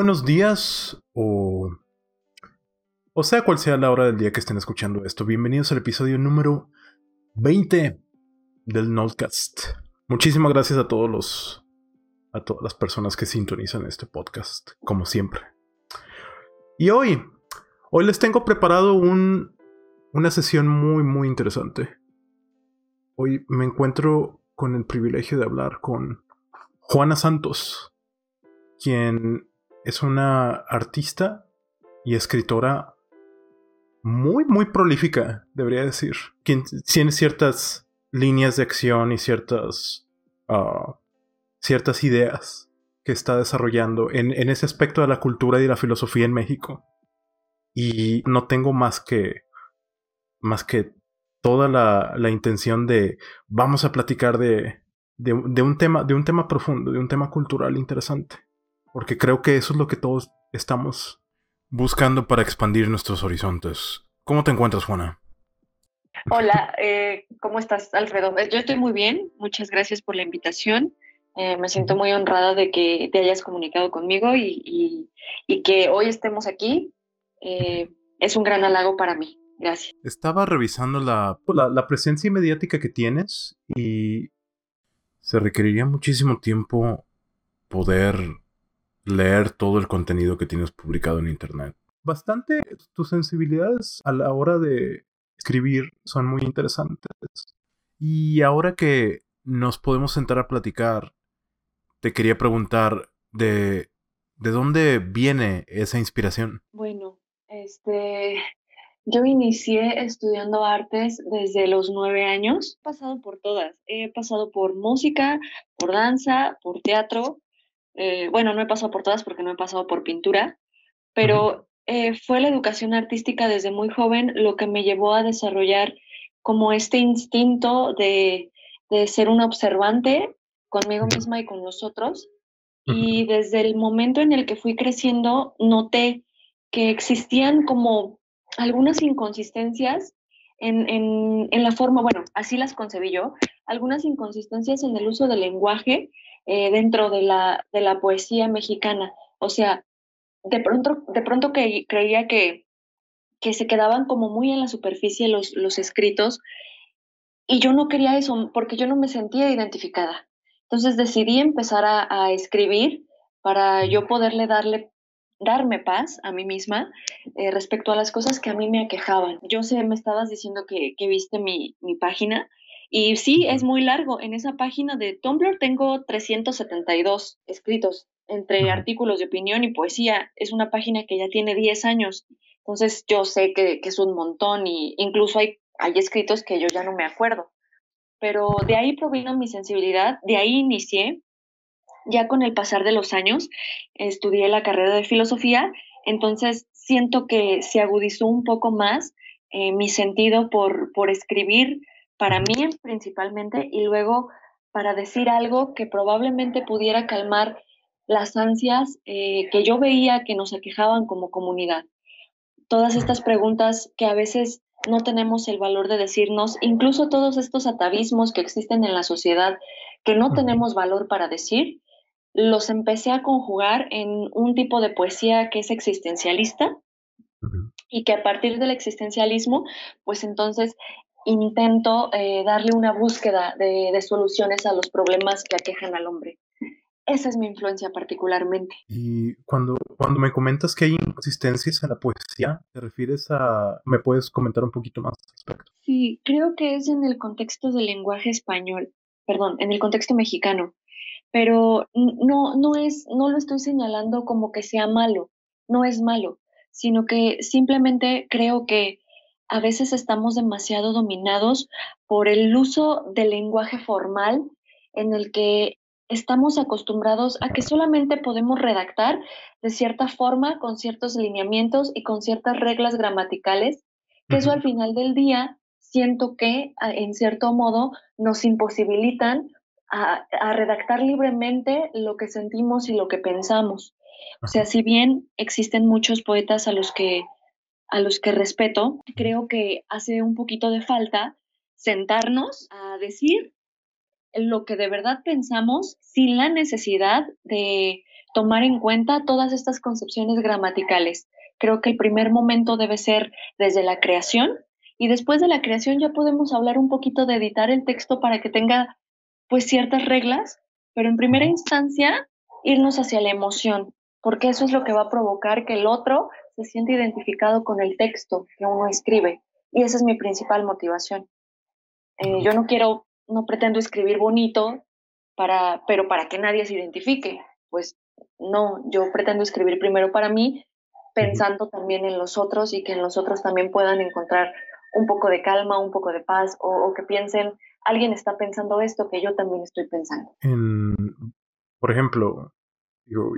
buenos días o, o sea cual sea la hora del día que estén escuchando esto. Bienvenidos al episodio número 20 del Notcast. Muchísimas gracias a todos los a todas las personas que sintonizan este podcast, como siempre. Y hoy, hoy les tengo preparado un, una sesión muy muy interesante. Hoy me encuentro con el privilegio de hablar con Juana Santos, quien es una artista y escritora muy, muy prolífica, debería decir. Quien tiene ciertas líneas de acción y ciertas, ah, ciertas ideas que está desarrollando en, en, ese aspecto de la cultura y la filosofía en México. Y no tengo más que, más que toda la, la intención de vamos a platicar de, de, de, un tema, de un tema profundo, de un tema cultural interesante porque creo que eso es lo que todos estamos buscando para expandir nuestros horizontes. ¿Cómo te encuentras, Juana? Hola, eh, ¿cómo estás, Alfredo? Yo estoy muy bien, muchas gracias por la invitación. Eh, me siento muy honrada de que te hayas comunicado conmigo y, y, que hoy estemos aquí. Eh, es un gran halago para mí. Gracias. Estaba revisando la, la, la presencia mediática que tienes y se requeriría muchísimo tiempo poder leer todo el contenido que tienes publicado en Internet. Bastante tus sensibilidades a la hora de escribir son muy interesantes. Y ahora que nos podemos sentar a platicar, te quería preguntar de, de dónde viene esa inspiración. Bueno, este, yo inicié estudiando artes desde los nueve años. He pasado por todas. He pasado por música, por danza, por teatro, eh, bueno, no he pasado por todas porque no he pasado por pintura, pero eh, fue la educación artística desde muy joven lo que me llevó a desarrollar como este instinto de, de ser una observante conmigo misma y con los otros. Y desde el momento en el que fui creciendo, noté que existían como algunas inconsistencias en, en, en, la forma, bueno, así las concebí yo, algunas inconsistencias en el uso del lenguaje eh, dentro de la, de la poesía mexicana. O sea, de pronto, de pronto que creía que, que se quedaban como muy en la superficie los, los escritos y yo no quería eso porque yo no me sentía identificada. Entonces decidí empezar a, escribir para yo poderle darle darme paz a mí misma eh, respecto a las cosas que a mí me aquejaban. Yo sé, me estabas diciendo que, que viste mi, mi, página y sí, es muy largo. En esa página de Tumblr tengo 372 escritos entre artículos de opinión y poesía. Es una página que ya tiene 10 años. Entonces yo sé que, que es un montón y incluso hay, hay escritos que yo ya no me acuerdo. Pero de ahí provino mi sensibilidad, de ahí inicié. Ya con el pasar de los años estudié la carrera de filosofía, entonces siento que se agudizó un poco más eh, mi sentido por, por escribir para mí principalmente y luego para decir algo que probablemente pudiera calmar las ansias eh, que yo veía que nos aquejaban como comunidad. Todas estas preguntas que a veces no tenemos el valor de decirnos, incluso todos estos atavismos que existen en la sociedad que no tenemos valor para decir, los empecé a conjugar en un tipo de poesía que es existencialista y que a partir del existencialismo, pues entonces intento eh, darle una búsqueda de, de, soluciones a los problemas que aquejan al hombre. Esa es mi influencia particularmente. Y cuando, cuando me comentas que hay inconsistencias en la poesía, ¿te refieres a... ¿Me puedes comentar un poquito más al respecto? Sí, creo que es en el contexto del lenguaje español, perdón, en el contexto mexicano, pero no, no, es, no lo estoy señalando como que sea malo, no es malo, sino que simplemente creo que a veces estamos demasiado dominados por el uso del lenguaje formal en el que estamos acostumbrados a que solamente podemos redactar de cierta forma, con ciertos lineamientos y con ciertas reglas gramaticales, que eso al final del día siento que en cierto modo nos imposibilitan a, a, redactar libremente lo que sentimos y lo que pensamos. O sea, si bien existen muchos poetas a los que a los que respeto, creo que hace un poquito de falta sentarnos a decir lo que de verdad pensamos sin la necesidad de tomar en cuenta todas estas concepciones gramaticales. Creo que el primer momento debe ser desde la creación y después de la creación ya podemos hablar un poquito de editar el texto para que tenga pues ciertas reglas, pero en primera instancia irnos hacia la emoción, porque eso es lo que va a provocar que el otro se siente identificado con el texto que uno escribe. Y esa es mi principal motivación. Eh, yo no quiero, no pretendo escribir bonito, para, pero para que nadie se identifique. Pues no, yo pretendo escribir primero para mí, pensando también en los otros y que en los otros también puedan encontrar un poco de calma, un poco de paz, o, que piensen, alguien está pensando esto que yo también estoy pensando. por ejemplo,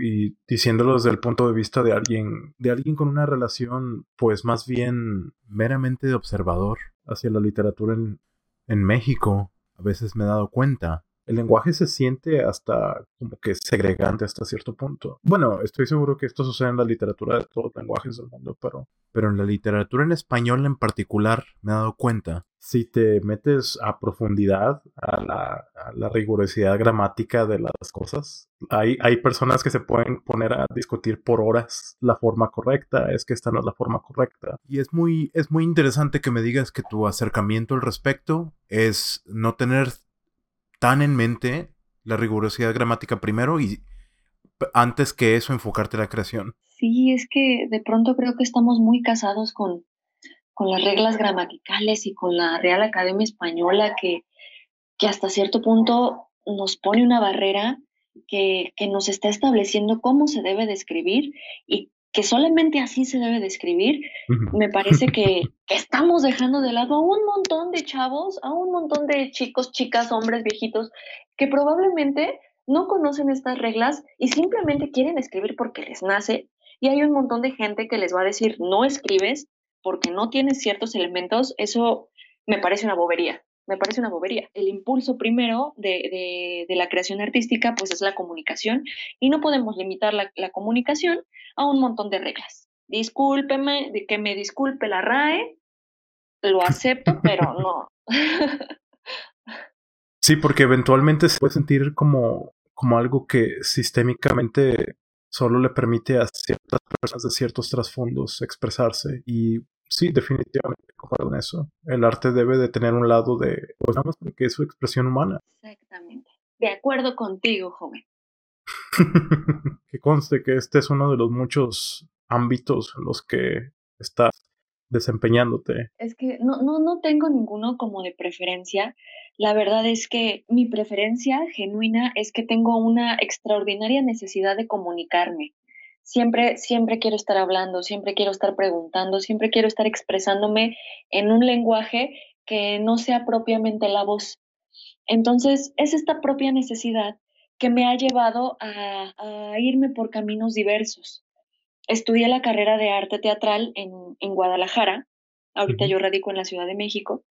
y diciéndolo desde el punto de vista de alguien, de alguien con una relación, pues más bien meramente de observador hacia la literatura en, en México, a veces me he dado cuenta el lenguaje se siente hasta como que segregante hasta cierto punto. Bueno, estoy seguro que esto sucede en la literatura de todos los lenguajes del mundo, pero, pero en la literatura en español en particular me he dado cuenta, si te metes a profundidad a la, rigurosidad gramática de las cosas, hay, hay personas que se pueden poner a discutir por horas la forma correcta, es que esta no es la forma correcta. Y es muy, es muy interesante que me digas que tu acercamiento al respecto es no tener tan en mente la rigurosidad gramática primero y antes que eso enfocarte en la creación. Sí, es que de pronto creo que estamos muy casados con, con las reglas gramaticales y con la Real Academia Española que, que hasta cierto punto nos pone una barrera que, que, nos está estableciendo cómo se debe de escribir y que solamente así se debe describir, me parece que, estamos dejando de lado a un montón de chavos, a un montón de chicos, chicas, hombres, viejitos, que probablemente no conocen estas reglas y simplemente quieren escribir porque les nace. Y hay un montón de gente que les va a decir, no escribes porque no tienes ciertos elementos. Eso me parece una bobería me parece una bobería. El impulso primero de, la creación artística pues es la comunicación y no podemos limitar la, comunicación a un montón de reglas. Discúlpeme, de que me disculpe la RAE, lo acepto, pero no. sí, porque eventualmente se puede sentir como, como algo que sistémicamente solo le permite a ciertas personas de ciertos trasfondos expresarse y Sí, definitivamente concuerdo eso. El arte debe de tener un lado de, pues nada más porque es su expresión humana. Exactamente. De acuerdo contigo, joven. que conste que este es uno de los muchos ámbitos en los que estás desempeñándote. Es que no, no, no tengo ninguno como de preferencia. La verdad es que mi preferencia genuina es que tengo una extraordinaria necesidad de comunicarme siempre, siempre quiero estar hablando, siempre quiero estar preguntando, siempre quiero estar expresándome en un lenguaje que no sea propiamente la voz. Entonces, es esta propia necesidad que me ha llevado a, irme por caminos diversos. Estudié la carrera de arte teatral en, en Guadalajara, ahorita yo radico en la Ciudad de México,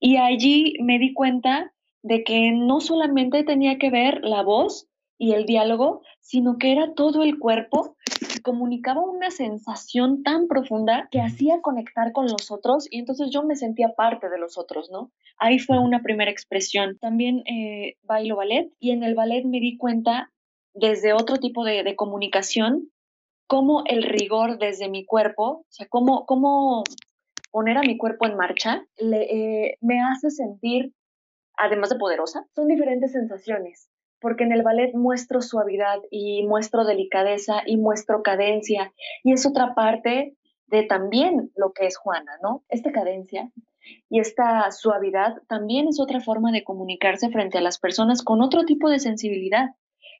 y allí me di cuenta de que no solamente tenía que ver la voz y el diálogo, sino que era todo el cuerpo que comunicaba una sensación tan profunda que hacía conectar con los otros y entonces yo me sentía parte de los otros, ¿no? Ahí fue una primera expresión. También eh, bailo ballet y en el ballet me di cuenta desde otro tipo de, comunicación cómo el rigor desde mi cuerpo, o sea, cómo, cómo poner a mi cuerpo en marcha, eh, me hace sentir, además de poderosa, son diferentes sensaciones porque en el ballet muestro suavidad y muestro delicadeza y muestro cadencia y es otra parte de también lo que es Juana, ¿no? Esta cadencia y esta suavidad también es otra forma de comunicarse frente a las personas con otro tipo de sensibilidad,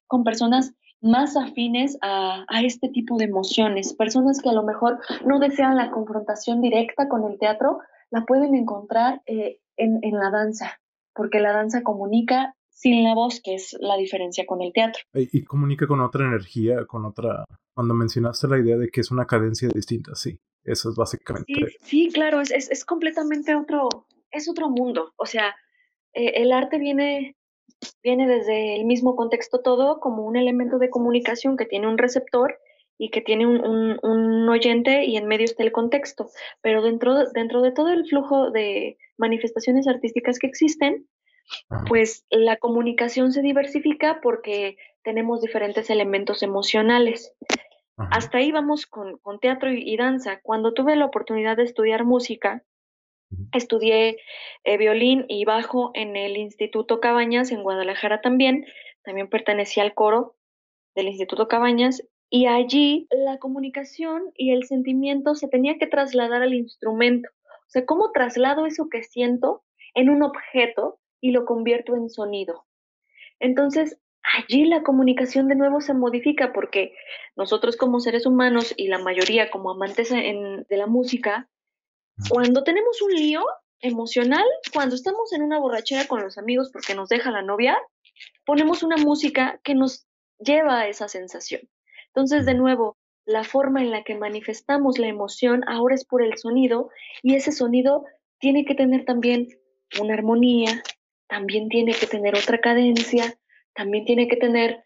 con personas más afines a, este tipo de emociones, personas que a lo mejor no desean la confrontación directa con el teatro, la pueden encontrar eh, en, en la danza, porque la danza comunica sin la voz, que es la diferencia con el teatro. Y, comunica con otra energía, con otra... Cuando mencionaste la idea de que es una cadencia distinta, sí, eso es básicamente... Sí, claro, es, es, completamente otro, es otro mundo. O sea, eh, el arte viene, viene desde el mismo contexto todo como un elemento de comunicación que tiene un receptor y que tiene un, un, oyente y en medio está el contexto. Pero dentro, dentro de todo el flujo de manifestaciones artísticas que existen, pues la comunicación se diversifica porque tenemos diferentes elementos emocionales. Hasta ahí vamos con, teatro y, danza. Cuando tuve la oportunidad de estudiar música, estudié eh, violín y bajo en el Instituto Cabañas, en Guadalajara también. También pertenecía al coro del Instituto Cabañas. Y allí la comunicación y el sentimiento se tenía que trasladar al instrumento. O sea, ¿cómo traslado eso que siento en un objeto y lo convierto en sonido? Entonces, allí la comunicación de nuevo se modifica porque nosotros como seres humanos y la mayoría como amantes de la música, cuando tenemos un lío emocional, cuando estamos en una borrachera con los amigos porque nos deja la novia, ponemos una música que nos lleva a esa sensación. Entonces, de nuevo, la forma en la que manifestamos la emoción ahora es por el sonido y ese sonido tiene que tener también una armonía, también tiene que tener otra cadencia, también tiene que tener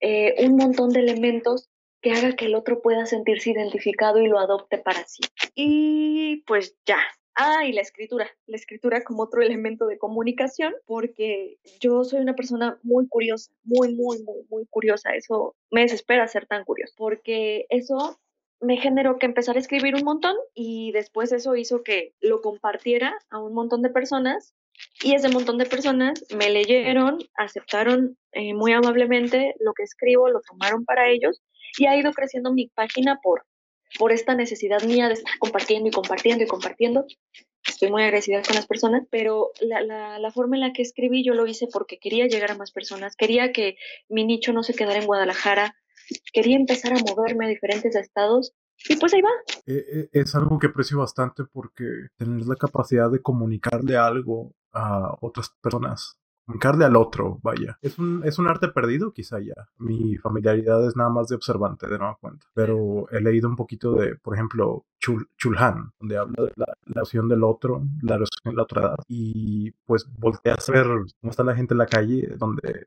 eh, un montón de elementos que haga que el otro pueda sentirse identificado y lo adopte para sí. Y pues ya. Ah, y la escritura, la escritura como otro elemento de comunicación, porque yo soy una persona muy curiosa, muy, muy, muy, muy curiosa. Eso me desespera ser tan curiosa, porque eso me generó que empezar a escribir un montón y después eso hizo que lo compartiera a un montón de personas y ese montón de personas me leyeron, aceptaron eh, muy amablemente lo que escribo, lo tomaron para ellos y ha ido creciendo mi página por, por esta necesidad mía de estar compartiendo y compartiendo y compartiendo. Estoy muy agradecida con las personas, pero la, la, la forma en la que escribí yo lo hice porque quería llegar a más personas, quería que mi nicho no se quedara en Guadalajara, quería empezar a moverme a diferentes estados y pues ahí va. Eh, eh, es algo que aprecio bastante porque tener la capacidad de comunicarle algo a otras personas, comunicarle al otro, vaya. Es un, es un arte perdido, quizá ya. Mi familiaridad es nada más de observante, de nueva cuenta. Pero he leído un poquito de, por ejemplo, Chul, Chulhan, donde habla de la, la del otro, la relación de la otra edad. Y pues volteas a ver cómo está la gente en la calle, donde.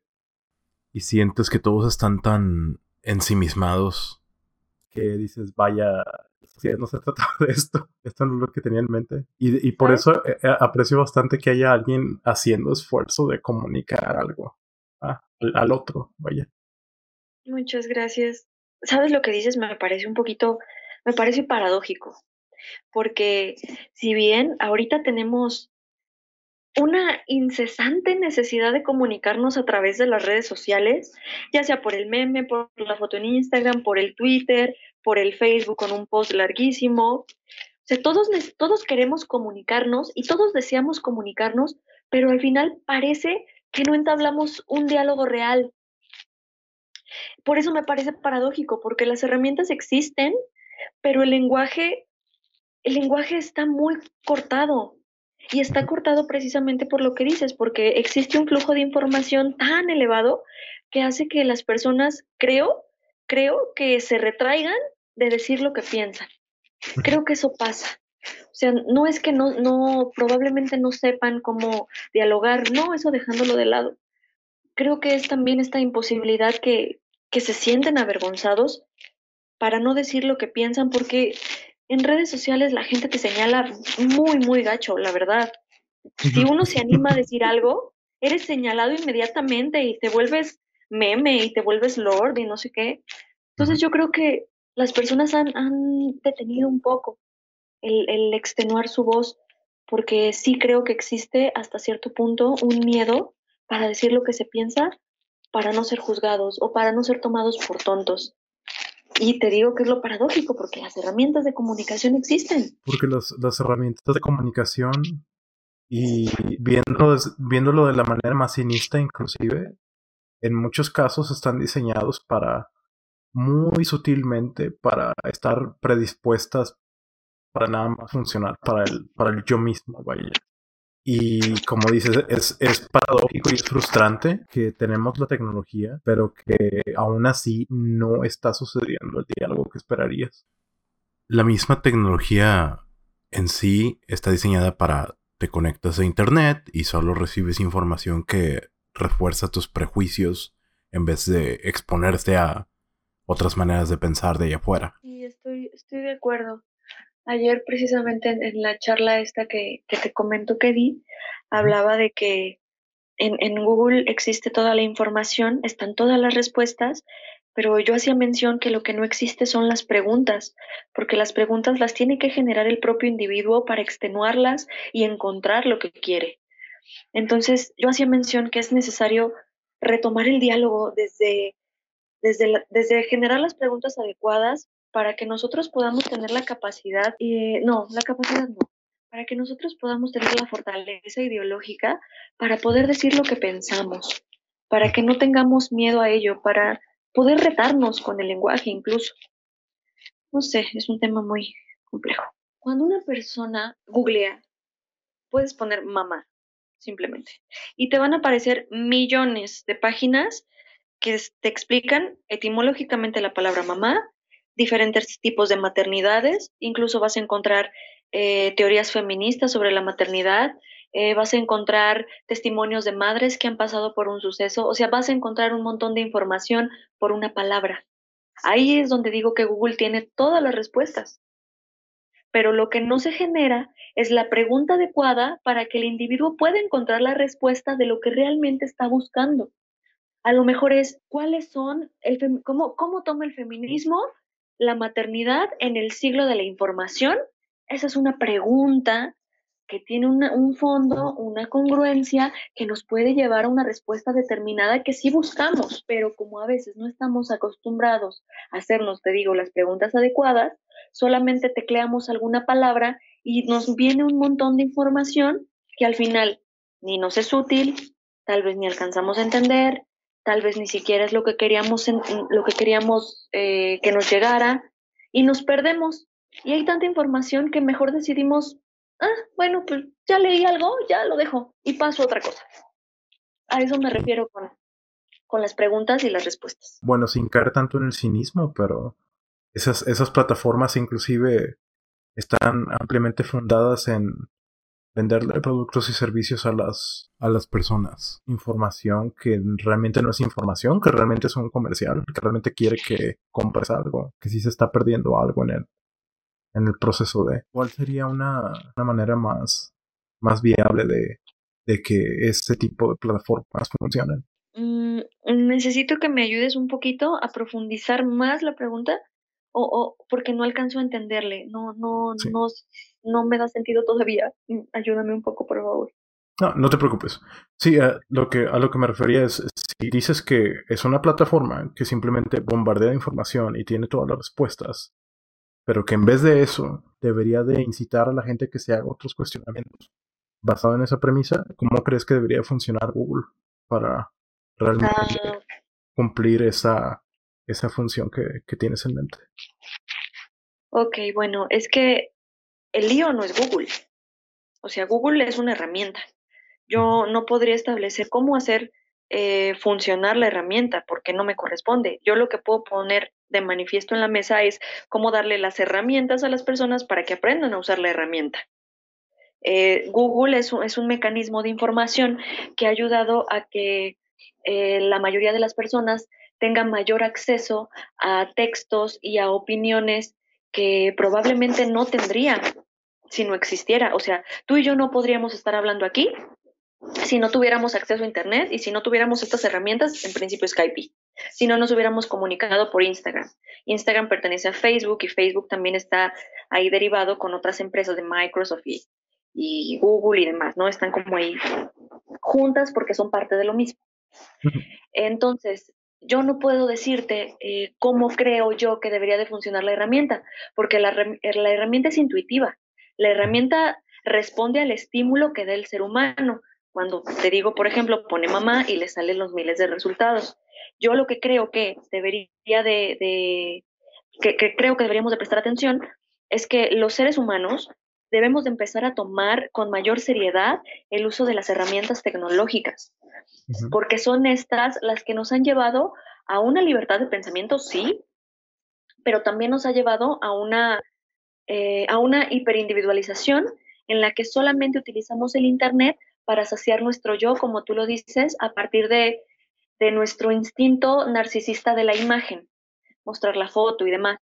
Y sientes que todos están tan ensimismados que dices, vaya, no se trata de esto, esto no es lo que tenía en mente. Y, por eso eh, eh, aprecio bastante que haya alguien haciendo esfuerzo de comunicar algo al, otro, vaya. Muchas gracias. ¿Sabes lo que dices? Me parece un poquito, me parece paradójico, porque si bien ahorita tenemos una incesante necesidad de comunicarnos a través de las redes sociales, ya sea por el meme, por la foto en Instagram, por el Twitter, por el Facebook con un post larguísimo. O sea, todos, todos queremos comunicarnos y todos deseamos comunicarnos, pero al final parece que no entablamos un diálogo real. Por eso me parece paradójico, porque las herramientas existen, pero el lenguaje, el lenguaje está muy cortado. Y está cortado precisamente por lo que dices, porque existe un flujo de información tan elevado que hace que las personas, creo, creo que se retraigan de decir lo que piensan. Creo que eso pasa. O sea, no es que no, no, probablemente no sepan cómo dialogar, no, eso dejándolo de lado. Creo que es también esta imposibilidad que, que se sienten avergonzados para no decir lo que piensan, porque en redes sociales la gente te señala muy, muy gacho, la verdad. Si uno se anima a decir algo, eres señalado inmediatamente y te vuelves meme y te vuelves lord y no sé qué. Entonces yo creo que las personas han, detenido un poco el, el, extenuar su voz, porque sí creo que existe hasta cierto punto un miedo para decir lo que se piensa, para no ser juzgados o para no ser tomados por tontos. Y te digo que es lo paradójico, porque las herramientas de comunicación existen. Porque las, las herramientas de comunicación, y viéndolo, viéndolo de la manera más cinista inclusive, en muchos casos están diseñados para muy sutilmente para estar predispuestas para nada más funcionar para el, para el yo mismo, vaya. Y como dices, es, es paradójico y es frustrante que tenemos la tecnología, pero que aún así no está sucediendo el diálogo que esperarías. La misma tecnología en sí está diseñada para te conectas a internet y solo recibes información que refuerza tus prejuicios en vez de exponerte a otras maneras de pensar de allá afuera. Sí, estoy, estoy de acuerdo. Ayer precisamente en, la charla esta que, te comento que di, hablaba de que en, en Google existe toda la información, están todas las respuestas, pero yo hacía mención que lo que no existe son las preguntas, porque las preguntas las tiene que generar el propio individuo para extenuarlas y encontrar lo que quiere. Entonces, yo hacía mención que es necesario retomar el diálogo desde, desde, desde generar las preguntas adecuadas para que nosotros podamos tener la capacidad, y no, la capacidad no, para que nosotros podamos tener la fortaleza ideológica para poder decir lo que pensamos, para que no tengamos miedo a ello, para poder retarnos con el lenguaje incluso. No sé, es un tema muy complejo. Cuando una persona googlea, puedes poner mamá, simplemente, y te van a aparecer millones de páginas que te explican etimológicamente la palabra mamá, diferentes tipos de maternidades, incluso vas a encontrar eh, teorías feministas sobre la maternidad, eh, vas a encontrar testimonios de madres que han pasado por un suceso, o sea, vas a encontrar un montón de información por una palabra. Ahí es donde digo que Google tiene todas las respuestas. Pero lo que no se genera es la pregunta adecuada para que el individuo pueda encontrar la respuesta de lo que realmente está buscando. A lo mejor es cuáles son, el cómo, cómo toma el feminismo la maternidad en el siglo de la información esa es una pregunta que tiene un fondo, una congruencia que nos puede llevar a una respuesta determinada que sí buscamos, pero como a veces no estamos acostumbrados a hacernos, te digo, las preguntas adecuadas, solamente tecleamos alguna palabra y nos viene un montón de información que al final ni nos es útil, tal vez ni alcanzamos a entender, tal vez ni siquiera es lo que queríamos, lo que, queríamos eh, que nos llegara y nos perdemos y hay tanta información que mejor decidimos, ah, bueno, pues ya leí algo, ya lo dejo y paso a otra cosa. A eso me refiero con, con las preguntas y las respuestas. Bueno, sin caer tanto en el cinismo, pero esas, esas plataformas inclusive están ampliamente fundadas en venderle productos y servicios a las, a las personas. Información que realmente no es información, que realmente es un comercial, que realmente quiere que compres algo, que sí se está perdiendo algo en él en el proceso de cuál sería una, manera más, más viable de, que este tipo de plataformas funcionen. Mm, necesito que me ayudes un poquito a profundizar más la pregunta o, o porque no alcanzo a entenderle, no, no, no, no me da sentido todavía. Mm, ayúdame un poco, por favor. No, no te preocupes. Sí, a lo que, a lo que me refería es, si dices que es una plataforma que simplemente bombardea información y tiene todas las respuestas, pero que en vez de eso debería de incitar a la gente que se haga otros cuestionamientos. Basado en esa premisa, ¿cómo crees que debería funcionar Google para realmente ah. cumplir esa, esa función que, que tienes en mente? Ok, bueno, es que el lío no es Google. O sea, Google es una herramienta. Yo no podría establecer cómo hacer eh, funcionar la herramienta porque no me corresponde. Yo lo que puedo poner de manifiesto en la mesa es cómo darle las herramientas a las personas para que aprendan a usar la herramienta. Eh, Google es un, es un, mecanismo de información que ha ayudado a que eh, la mayoría de las personas tengan mayor acceso a textos y a opiniones que probablemente no tendrían si no existiera. O sea, tú y yo no podríamos estar hablando aquí si no tuviéramos acceso a Internet y si no tuviéramos estas herramientas, en principio Skype, si no nos hubiéramos comunicado por Instagram. Instagram pertenece a Facebook y Facebook también está ahí derivado con otras empresas de Microsoft y, Google y demás, ¿no? Están como ahí juntas porque son parte de lo mismo. Entonces, yo no puedo decirte eh, cómo creo yo que debería de funcionar la herramienta, porque la, la herramienta es intuitiva. La herramienta responde al estímulo que da el ser humano cuando te digo, por ejemplo, pone mamá y le salen los miles de resultados. Yo lo que creo que debería de, que, creo que deberíamos de prestar atención es que los seres humanos debemos de empezar a tomar con mayor seriedad el uso de las herramientas tecnológicas, porque son estas las que nos han llevado a una libertad de pensamiento, sí, pero también nos ha llevado a una, eh, a una hiperindividualización en la que solamente utilizamos el Internet para saciar nuestro yo, como tú lo dices, a partir de, nuestro instinto narcisista de la imagen, mostrar la foto y demás.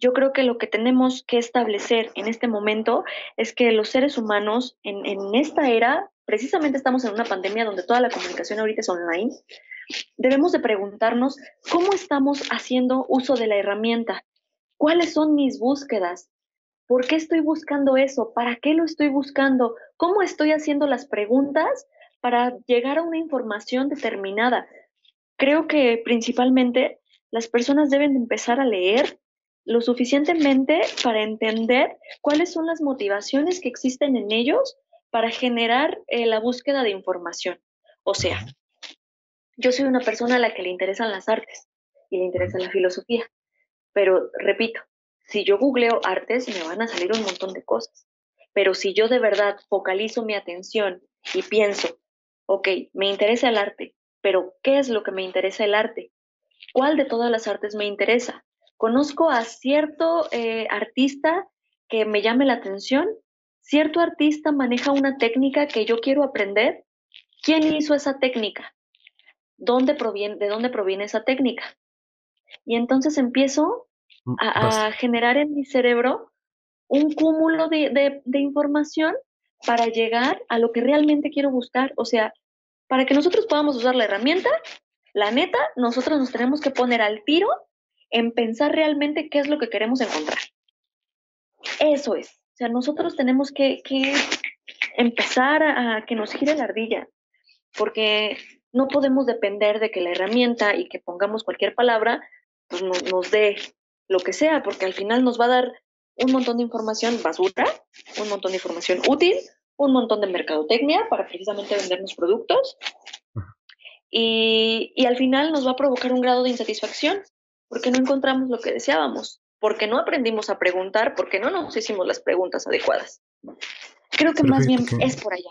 Yo creo que lo que tenemos que establecer en este momento es que los seres humanos en, esta era precisamente estamos en una pandemia donde toda la comunicación ahorita es online, debemos de preguntarnos cómo estamos haciendo uso de la herramienta, cuáles son mis búsquedas, por qué estoy buscando eso, para qué lo estoy buscando, cómo estoy haciendo las preguntas para llegar a una información determinada. Creo que principalmente las personas deben empezar a leer lo suficientemente para entender cuáles son las motivaciones que existen en ellos para generar eh, la búsqueda de información. O sea, yo soy una persona a la que le interesan las artes y le interesa la filosofía, pero repito, si yo googleo artes me van a salir un montón de cosas, pero si yo de verdad focalizo mi atención y pienso, ok, me interesa el arte, pero ¿qué es lo que me interesa el arte? ¿Cuál de todas las artes me interesa? ¿Conozco a cierto eh, artista que me llame la atención? ¿Cierto artista maneja una técnica que yo quiero aprender? ¿Quién hizo esa técnica? ¿Dónde proviene, ¿De dónde proviene esa técnica? Y entonces empiezo mm, a, generar en mi cerebro un cúmulo de, de información para llegar a lo que realmente quiero buscar. O sea, para que nosotros podamos usar la herramienta, la neta, nosotros nos tenemos que poner al tiro en pensar realmente qué es lo que queremos encontrar. Eso es. O sea, nosotros tenemos que, empezar a, que nos gire la ardilla, porque no podemos depender de que la herramienta y que pongamos cualquier palabra, pues nos dé lo que sea, porque al final nos va a dar un montón de información basura, un montón de información útil, un montón de mercadotecnia para precisamente vendernos productos. Y, al final nos va a provocar un grado de insatisfacción porque no encontramos lo que deseábamos, porque no aprendimos a preguntar, porque no nos hicimos las preguntas adecuadas. Creo que más bien es por allá.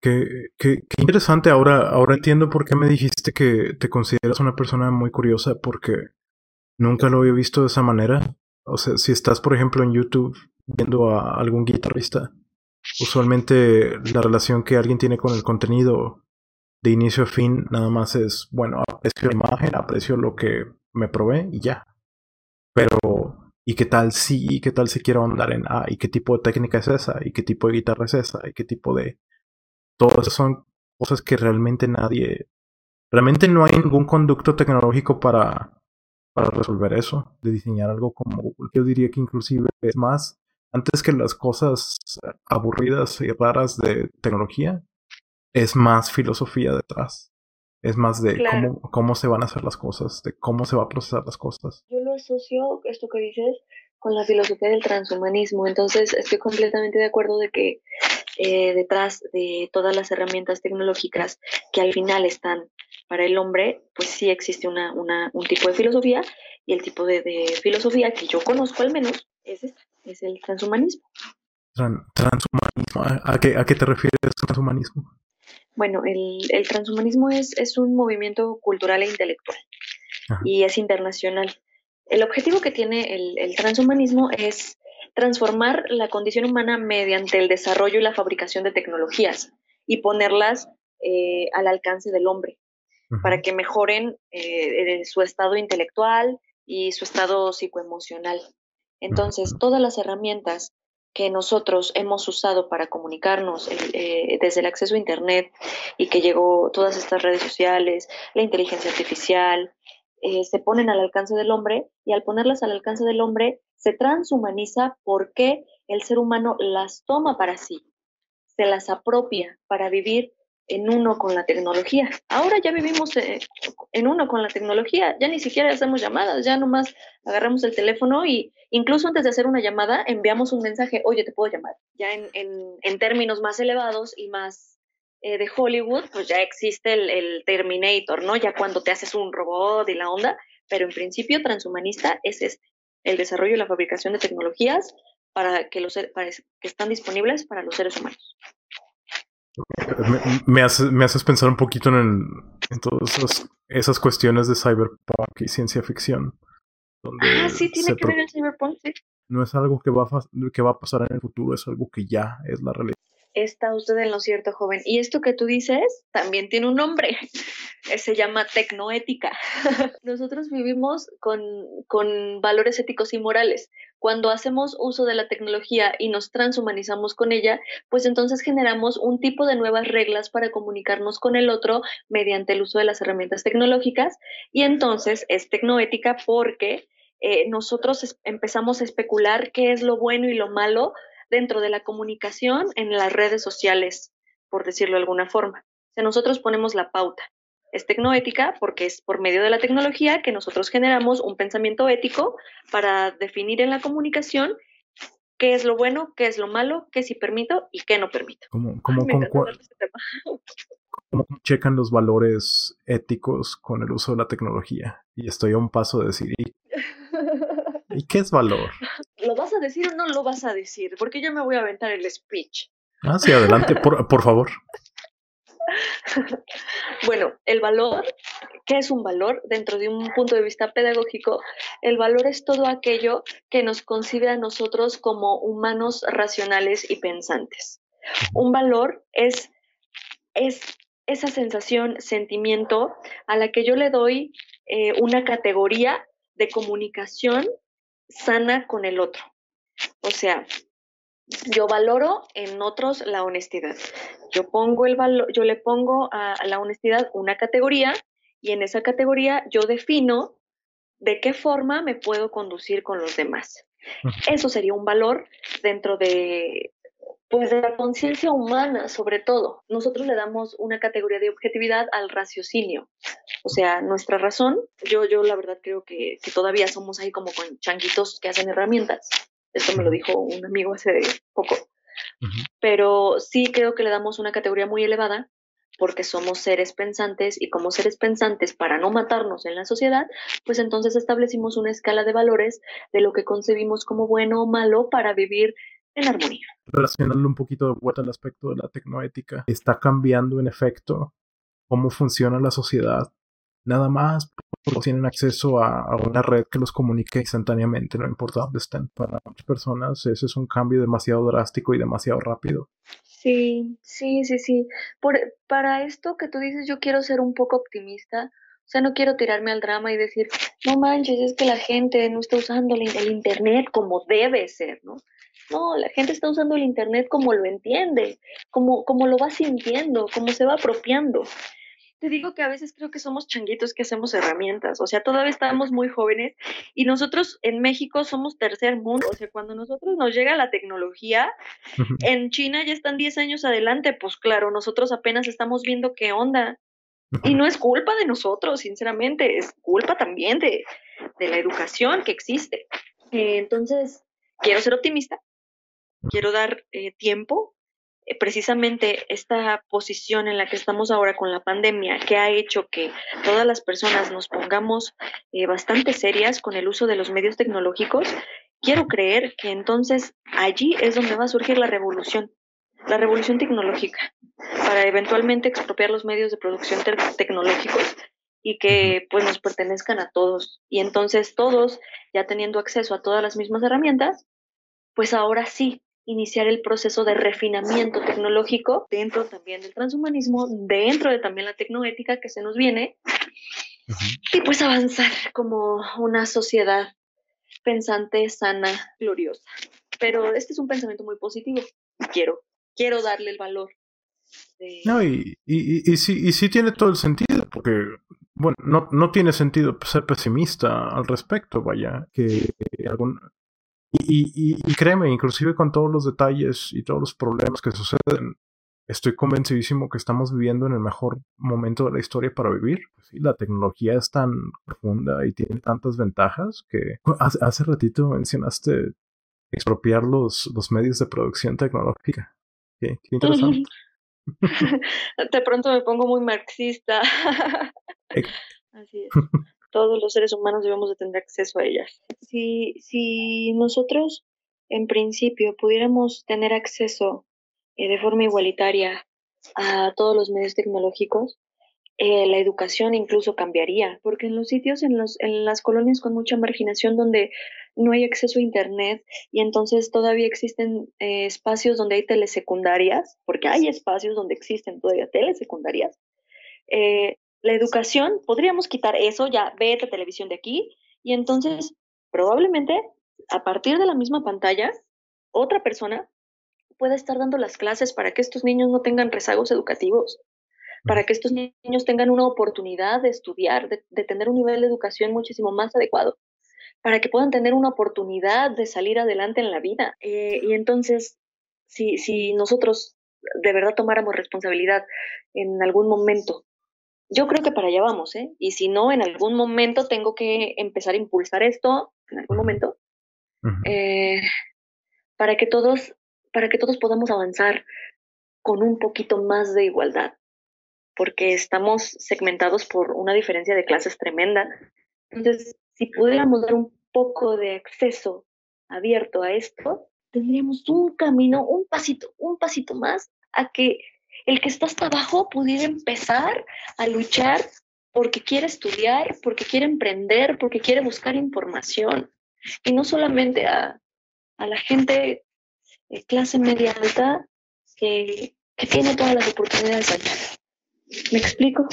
Qué, qué, interesante. Ahora, ahora entiendo por qué me dijiste que te consideras una persona muy curiosa, porque nunca lo había visto de esa manera. O sea, si estás, por ejemplo, en YouTube viendo a algún guitarrista, usualmente la relación que alguien tiene con el contenido de inicio a fin nada más es, bueno, aprecio la imagen, aprecio lo que me provee y ya. Pero, ¿y qué tal si, y qué tal si quiero andar en, ah, y qué tipo de técnica es esa, y qué tipo de guitarra es esa, y qué tipo de... Todas son cosas que realmente nadie... Realmente no hay ningún conducto tecnológico para, para resolver eso, de diseñar algo como Yo diría que inclusive es más, antes que las cosas aburridas y raras de tecnología, es más filosofía detrás. Es más de cómo, cómo se van a hacer las cosas, de cómo se va a procesar las cosas. Yo lo asocio, esto que dices, con la filosofía del transhumanismo. Entonces, estoy completamente de acuerdo de que eh, detrás de todas las herramientas tecnológicas que al final están para el hombre, pues sí existe una, una, un tipo de filosofía y el tipo de, de, filosofía que yo conozco al menos es esta, es el transhumanismo. transhumanismo, ¿A qué, ¿a qué te refieres transhumanismo? Bueno, el, el transhumanismo es, es, un movimiento cultural e intelectual y es internacional. El objetivo que tiene el, el, transhumanismo es transformar la condición humana mediante el desarrollo y la fabricación de tecnologías y ponerlas eh, al alcance del hombre para que mejoren eh, su estado intelectual y su estado psicoemocional. Entonces, todas las herramientas que nosotros hemos usado para comunicarnos eh, desde el acceso a Internet y que llegó todas estas redes sociales, la inteligencia artificial, eh, se ponen al alcance del hombre y al ponerlas al alcance del hombre se transhumaniza porque el ser humano las toma para sí, se las apropia para vivir en uno con la tecnología. Ahora ya vivimos eh, en uno con la tecnología, ya ni siquiera hacemos llamadas, ya nomás agarramos el teléfono y incluso antes de hacer una llamada enviamos un mensaje, oye, te puedo llamar. Ya en, en, términos más elevados y más eh, de Hollywood, pues ya existe el, el, Terminator, ¿no? Ya cuando te haces un robot y la onda, pero en principio transhumanista es este, el desarrollo y la fabricación de tecnologías para que, los, para que están disponibles para los seres humanos. Me, haces, pensar un poquito en, en todas esas, cuestiones de cyberpunk y ciencia ficción. ah, sí, tiene que ver el cyberpunk, sí. No es algo que va, a, que va a pasar en el futuro, es algo que ya es la realidad. Está usted en lo cierto, joven. Y esto que tú dices también tiene un nombre. Se llama tecnoética. Nosotros vivimos con, con valores éticos y morales. Cuando hacemos uso de la tecnología y nos transhumanizamos con ella, pues entonces generamos un tipo de nuevas reglas para comunicarnos con el otro mediante el uso de las herramientas tecnológicas y entonces es tecnoética porque eh, nosotros empezamos a especular qué es lo bueno y lo malo dentro de la comunicación en las redes sociales, por decirlo de alguna forma. O sea, nosotros ponemos la pauta es tecnoética porque es por medio de la tecnología que nosotros generamos un pensamiento ético para definir en la comunicación qué es lo bueno, qué es lo malo, qué sí permito y qué no permito. ¿Cómo, cómo, checan los valores éticos con el uso de la tecnología? Y estoy a un paso de decir, ¿y, qué es valor? ¿Lo vas a decir o no lo vas a decir? Porque yo me voy a aventar el speech. Ah, sí, adelante, por, por favor. bueno, el valor, ¿qué es un valor? Dentro de un punto de vista pedagógico, el valor es todo aquello que nos concibe a nosotros como humanos racionales y pensantes. Un valor es, es esa sensación, sentimiento a la que yo le doy eh, una categoría de comunicación sana con el otro. O sea, yo valoro en otros la honestidad. Yo pongo el valor, yo le pongo a, la honestidad una categoría y en esa categoría yo defino de qué forma me puedo conducir con los demás. Eso sería un valor dentro de, pues, de la conciencia humana, sobre todo. Nosotros le damos una categoría de objetividad al raciocinio. O sea, nuestra razón, yo, yo la verdad creo que, que todavía somos ahí como con changuitos que hacen herramientas. Esto me lo dijo un amigo hace poco. Pero sí creo que le damos una categoría muy elevada porque somos seres pensantes y como seres pensantes, para no matarnos en la sociedad, pues entonces establecimos una escala de valores de lo que concebimos como bueno o malo para vivir en armonía. Relacionando un poquito de vuelta al aspecto de la tecnoética, está cambiando en efecto cómo funciona la sociedad nada más tienen acceso a, una red que los comunique instantáneamente, no importa dónde estén. Para muchas personas ese es un cambio demasiado drástico y demasiado rápido. Sí, sí, sí, sí. Por, para esto que tú dices, yo quiero ser un poco optimista. O sea, no quiero tirarme al drama y decir, no manches, es que la gente no está usando el, el Internet como debe ser, ¿no? No, la gente está usando el Internet como lo entiende, como, como lo va sintiendo, como se va apropiando te digo que a veces creo que somos changuitos que hacemos herramientas, o sea, todavía estamos muy jóvenes y nosotros en México somos tercer mundo, o sea, cuando nosotros nos llega la tecnología, en China ya están 10 años adelante, pues claro, nosotros apenas estamos viendo qué onda. Y no es culpa de nosotros, sinceramente, es culpa también de, la educación que existe. Eh, entonces, quiero ser optimista, quiero dar eh, tiempo eh, precisamente esta posición en la que estamos ahora con la pandemia, que ha hecho que todas las personas nos pongamos eh, bastante serias con el uso de los medios tecnológicos, quiero creer que entonces allí es donde va a surgir la revolución, la revolución tecnológica, para eventualmente expropiar los medios de producción tecnológicos y que pues nos pertenezcan a todos. Y entonces todos, ya teniendo acceso a todas las mismas herramientas, pues ahora sí iniciar el proceso de refinamiento tecnológico dentro también del transhumanismo, dentro de también la tecnoética que se nos viene, y pues avanzar como una sociedad pensante, sana, gloriosa. Pero este es un pensamiento muy positivo y quiero, quiero darle el valor. No, y, y, y, sí, y sí tiene todo el sentido, porque, bueno, no, no tiene sentido ser pesimista al respecto, vaya, que algún, y, créeme, inclusive con todos los detalles y todos los problemas que suceden, estoy convencidísimo que estamos viviendo en el mejor momento de la historia para vivir. Pues la tecnología es tan profunda y tiene tantas ventajas que hace, ratito mencionaste expropiar los, los medios de producción tecnológica. Qué, qué interesante. de pronto me pongo muy marxista. Así es todos los seres humanos debemos de tener acceso a ellas. Si, si nosotros en principio pudiéramos tener acceso eh, de forma igualitaria a todos los medios tecnológicos, eh, la educación incluso cambiaría, porque en los sitios, en, los, en las colonias con mucha marginación donde no hay acceso a Internet y entonces todavía existen eh, espacios donde hay telesecundarias, porque hay espacios donde existen todavía telesecundarias, eh, la educación, podríamos quitar eso, ya vete televisión de aquí, y entonces probablemente a partir de la misma pantalla, otra persona puede estar dando las clases para que estos niños no tengan rezagos educativos, para que estos niños tengan una oportunidad de estudiar, de, tener un nivel de educación muchísimo más adecuado, para que puedan tener una oportunidad de salir adelante en la vida. Eh, y entonces, si, si nosotros de verdad tomáramos responsabilidad en algún momento yo creo que para allá vamos, ¿eh? Y si no, en algún momento tengo que empezar a impulsar esto, en algún momento, eh, para que todos, para que todos podamos avanzar con un poquito más de igualdad, porque estamos segmentados por una diferencia de clases tremenda. Entonces, si pudiéramos dar un poco de acceso abierto a esto, tendríamos un camino, un pasito, un pasito más a que el que está hasta abajo pudiera empezar a luchar porque quiere estudiar, porque quiere emprender, porque quiere buscar información. Y no solamente a, la gente de clase media alta que, tiene todas las oportunidades allá. ¿Me explico?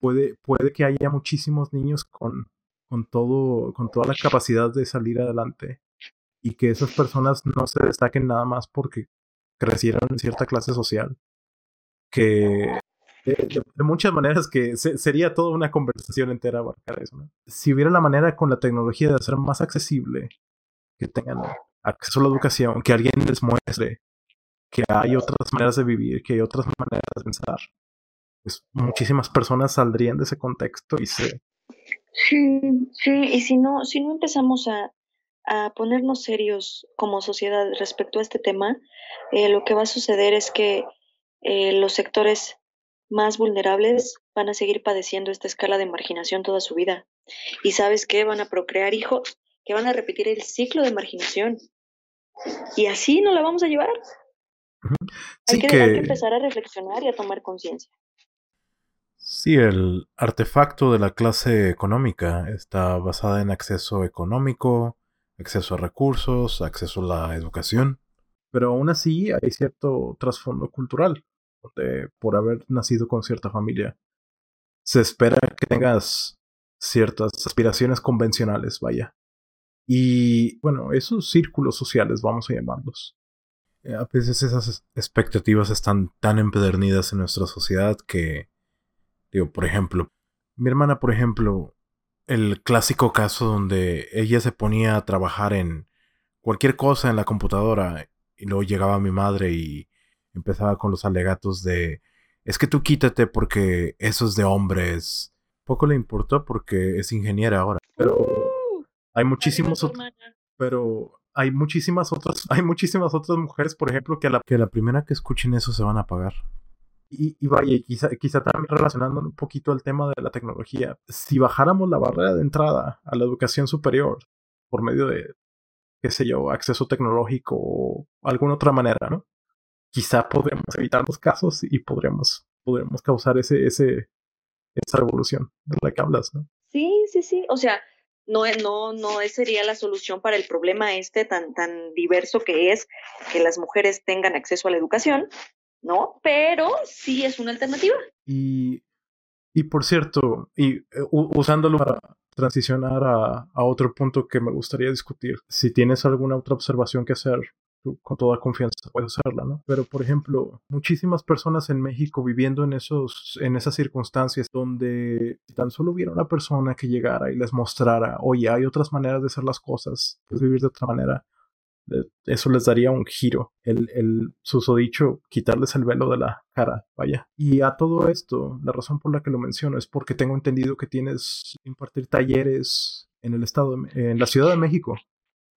Puede, puede que haya muchísimos niños con, con, todo, con toda la capacidad de salir adelante y que esas personas no se destaquen nada más porque crecieron en cierta clase social que de, muchas maneras que sería toda una conversación entera abarcar eso. ¿no? Si hubiera la manera con la tecnología de hacer más accesible, que tengan acceso a la educación, que alguien les muestre que hay otras maneras de vivir, que hay otras maneras de pensar, pues muchísimas personas saldrían de ese contexto y se... Sí, sí, y si no, si no empezamos a, a ponernos serios como sociedad respecto a este tema, eh, lo que va a suceder es que eh, los sectores más vulnerables van a seguir padeciendo esta escala de marginación toda su vida. Y sabes qué, van a procrear hijos que van a repetir el ciclo de marginación. Y así no la vamos a llevar. hay, que, que empezar a reflexionar y a tomar conciencia. Sí, el artefacto de la clase económica está basada en acceso económico, acceso a recursos, acceso a la educación, pero aún así hay cierto trasfondo cultural por haber nacido con cierta familia, se espera que tengas ciertas aspiraciones convencionales, vaya. Y bueno, esos círculos sociales, vamos a llamarlos. Eh, a veces esas expectativas están tan empedernidas en nuestra sociedad que, digo, por ejemplo, mi hermana, por ejemplo, el clásico caso donde ella se ponía a trabajar en cualquier cosa en la computadora y luego llegaba mi madre y empezaba con los alegatos de, es que tú quítate porque eso es de hombres. Poco le importó porque es ingeniera ahora. Pero uh, hay muchísimos otros... Pero hay muchísimas otras, hay muchísimas otras mujeres, por ejemplo, que a la, que la primera que escuchen eso se van a pagar. Y, y vaya, quizá, quizá también relacionando un poquito el tema de la tecnología, si bajáramos la barrera de entrada a la educación superior por medio de, qué sé yo, acceso tecnológico o alguna otra manera, ¿no? Quizá podremos evitar los casos y podremos, podremos causar ese, ese, esa revolución de la que hablas, ¿no? Sí, sí, sí. O sea, no, no, no sería la solución para el problema este tan, tan diverso que es que las mujeres tengan acceso a la educación, ¿no? Pero sí es una alternativa. Y, y por cierto, y eh, usándolo para transicionar a, a, otro punto que me gustaría discutir, si tienes alguna otra observación que hacer con toda confianza puedes hacerla, ¿no? Pero, por ejemplo, muchísimas personas en México viviendo en, esos, en esas circunstancias donde tan solo hubiera una persona que llegara y les mostrara, oye, hay otras maneras de hacer las cosas, puedes vivir de otra manera, eso les daría un giro, el, el susodicho, quitarles el velo de la cara, vaya. Y a todo esto, la razón por la que lo menciono es porque tengo entendido que tienes impartir talleres en el estado, en la Ciudad de México,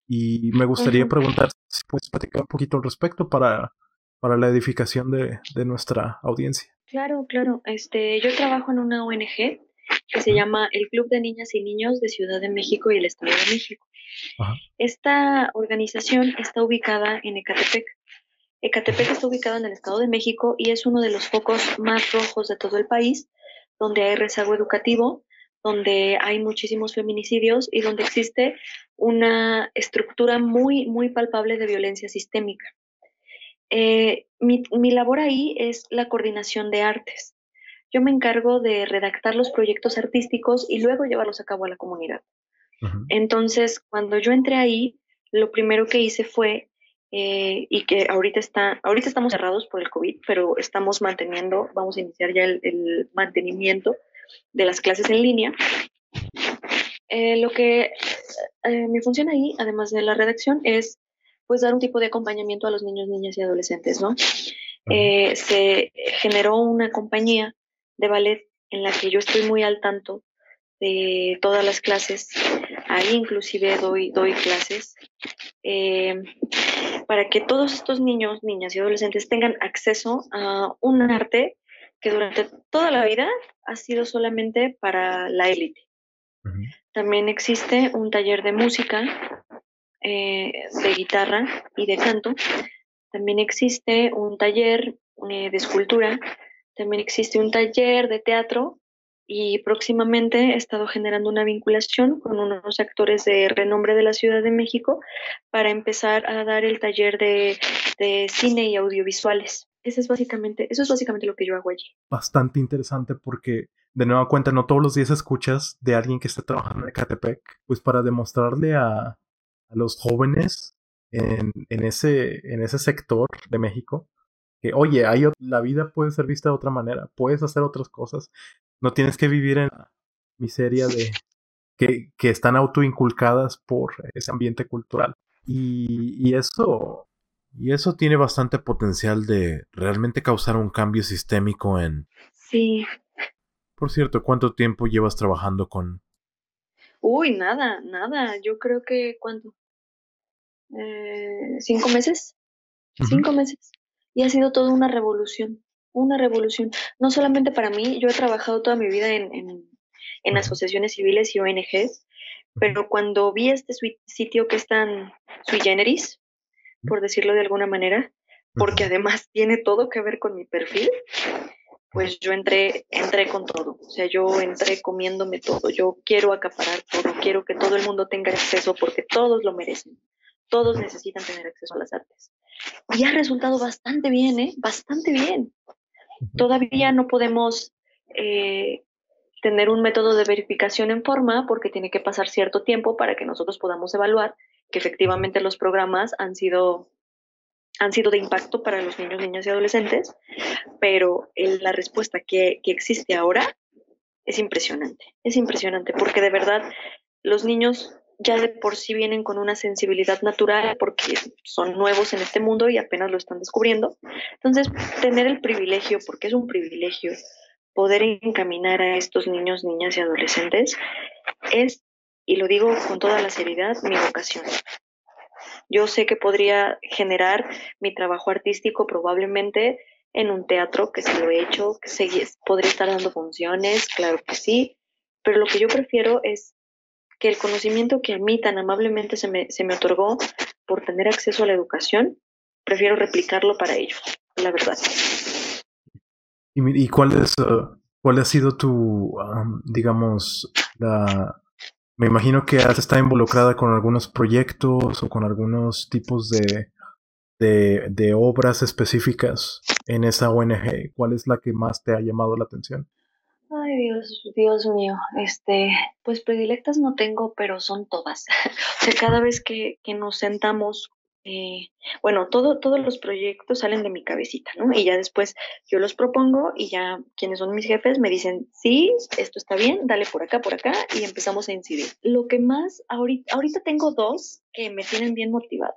y me gustaría preguntar si puedes platicar un poquito al respecto para, para la edificación de, de, nuestra audiencia. Claro, claro. Este, yo trabajo en una ONG que se llama el Club de Niñas y Niños de Ciudad de México y el Estado de México. Esta organización está ubicada en Ecatepec. Ecatepec está ubicado en el Estado de México y es uno de los focos más rojos de todo el país, donde hay rezago educativo, donde hay muchísimos feminicidios y donde existe una estructura muy, muy palpable de violencia sistémica. Eh, mi, labor ahí es la coordinación de artes. Yo me encargo de redactar los proyectos artísticos y luego llevarlos a cabo a la comunidad. Entonces, cuando yo entré ahí, lo primero que hice fue, eh, y que ahorita, está, ahorita estamos cerrados por el COVID, pero estamos manteniendo, vamos a iniciar ya el, mantenimiento de las clases en línea. Eh, lo que eh, mi función ahí, además de la redacción, es pues dar un tipo de acompañamiento a los niños, niñas y adolescentes, ¿no? se generó una compañía de ballet en la que yo estoy muy al tanto de todas las clases. Ahí inclusive doy, doy clases eh, para que todos estos niños, niñas y adolescentes tengan acceso a un arte que durante toda la vida ha sido solamente para la élite. También existe un taller de música, eh, de guitarra y de canto. También existe un taller eh, de escultura. También existe un taller de teatro y próximamente he estado generando una vinculación con unos actores de renombre de la Ciudad de México para empezar a dar el taller de, cine y audiovisuales. Eso es, básicamente, eso es básicamente lo que yo hago allí. Bastante interesante porque, de nueva cuenta, no todos los días escuchas de alguien que está trabajando en Catepec, pues para demostrarle a, a los jóvenes en, en, ese, en ese sector de México que, oye, hay, la vida puede ser vista de otra manera, puedes hacer otras cosas, no tienes que vivir en la miseria de que, que están autoinculcadas por ese ambiente cultural. Y, y, eso, y eso tiene bastante potencial de realmente causar un cambio sistémico en... Sí. Por cierto, ¿cuánto tiempo llevas trabajando con... Uy, nada, nada. Yo creo que cuánto. Eh, ¿Cinco meses? Cinco meses. Y ha sido toda una revolución una revolución. No solamente para mí, yo he trabajado toda mi vida en, en, asociaciones civiles y ONGs, pero cuando vi este sitio que es tan sui generis, por decirlo de alguna manera, porque además tiene todo que ver con mi perfil, pues yo entré, entré con todo. O sea, yo entré comiéndome todo. Yo quiero acaparar todo, quiero que todo el mundo tenga acceso porque todos lo merecen. Todos necesitan tener acceso a las artes. Y ha resultado bastante bien, ¿eh? Bastante bien. Todavía no podemos eh, tener un método de verificación en forma porque tiene que pasar cierto tiempo para que nosotros podamos evaluar que efectivamente los programas han sido, han sido de impacto para los niños, niñas y adolescentes, pero la respuesta que, que existe ahora es impresionante, es impresionante porque de verdad los niños ya de por sí vienen con una sensibilidad natural porque son nuevos en este mundo y apenas lo están descubriendo. Entonces, tener el privilegio, porque es un privilegio, poder encaminar a estos niños, niñas y adolescentes es, y lo digo con toda la seriedad, mi vocación. Yo sé que podría generar mi trabajo artístico probablemente en un teatro, que se lo he hecho, que podría estar dando funciones, claro que sí, pero lo que yo prefiero es que el conocimiento que a mí tan amablemente se me, se me otorgó por tener acceso a la educación, prefiero replicarlo para ellos, la verdad. ¿Y, cuál, es, uh, cuál ha sido tu, digamos, la... Me imagino que has estado involucrada con algunos proyectos o con algunos tipos de, de, de obras específicas en esa ONG. ¿Cuál es la que más te ha llamado la atención? Ay, Dios, Dios mío, este, pues predilectas no tengo, pero son todas. o sea, cada vez que, que nos sentamos, eh, bueno, todo, todos los proyectos salen de mi cabecita, ¿no? Y ya después yo los propongo y ya quienes son mis jefes me dicen, sí, esto está bien, dale por acá, por acá, y empezamos a incidir. Lo que más, ahorita, ahorita tengo dos que me tienen bien motivada.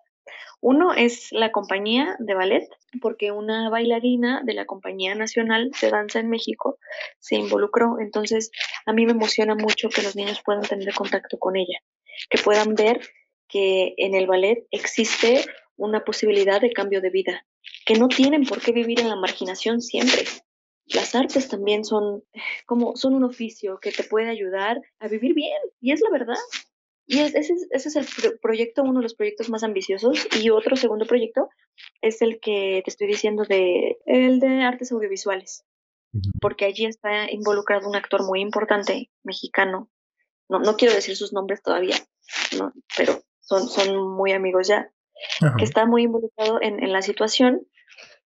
Uno es la compañía de ballet, porque una bailarina de la Compañía Nacional de Danza en México se involucró. Entonces, a mí me emociona mucho que los niños puedan tener contacto con ella, que puedan ver que en el ballet existe una posibilidad de cambio de vida, que no tienen por qué vivir en la marginación siempre. Las artes también son como son un oficio que te puede ayudar a vivir bien, y es la verdad. Y ese, es el proyecto, uno de los proyectos más ambiciosos. Y otro segundo proyecto es el que te estoy diciendo de el de artes audiovisuales. Porque allí está involucrado un actor muy importante, mexicano. No, no quiero decir sus nombres todavía, no, pero son, son muy amigos ya. Que está muy involucrado en, en la situación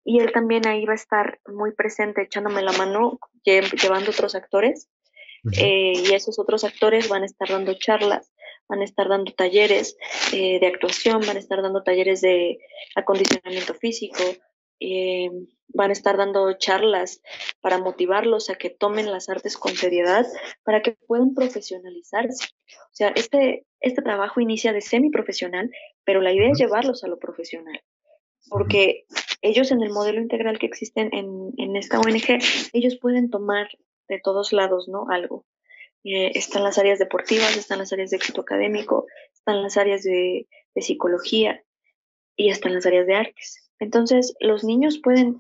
y él también ahí va a estar muy presente echándome la mano, llevando otros actores eh, y esos otros actores van a estar dando charlas van a estar dando talleres eh, de actuación, van a estar dando talleres de acondicionamiento físico, eh, van a estar dando charlas para motivarlos a que tomen las artes con seriedad, para que puedan profesionalizarse. O sea, este, este trabajo inicia de semiprofesional, pero la idea es llevarlos a lo profesional, porque ellos en el modelo integral que existen en, en esta ONG, ellos pueden tomar de todos lados, ¿no? Algo. Eh, están las áreas deportivas, están las áreas de éxito académico, están las áreas de, de psicología y están las áreas de artes. Entonces, los niños pueden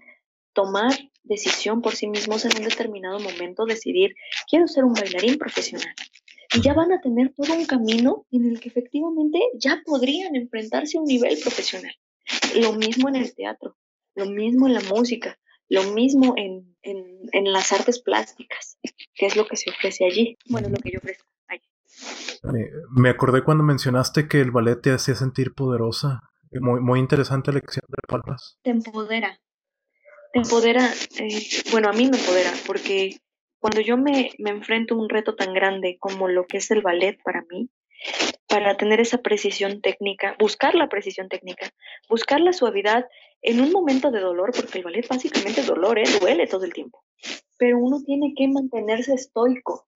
tomar decisión por sí mismos en un determinado momento, decidir, quiero ser un bailarín profesional. Y ya van a tener todo un camino en el que efectivamente ya podrían enfrentarse a un nivel profesional. Lo mismo en el teatro, lo mismo en la música, lo mismo en, en, las artes plásticas, que es lo que se ofrece allí. Bueno, lo que yo ofrezco allí. Me, acordé cuando mencionaste que el ballet te hacía sentir poderosa. Muy, muy interesante lección de palabras. Te empodera. Te empodera. Eh, bueno, a mí me empodera porque cuando yo me, me enfrento a un reto tan grande como lo que es el ballet para mí, para tener esa precisión técnica, buscar la precisión técnica, buscar la suavidad en un momento de dolor, porque el ballet básicamente es dolor, ¿eh? duele todo el tiempo, pero uno tiene que mantenerse estoico,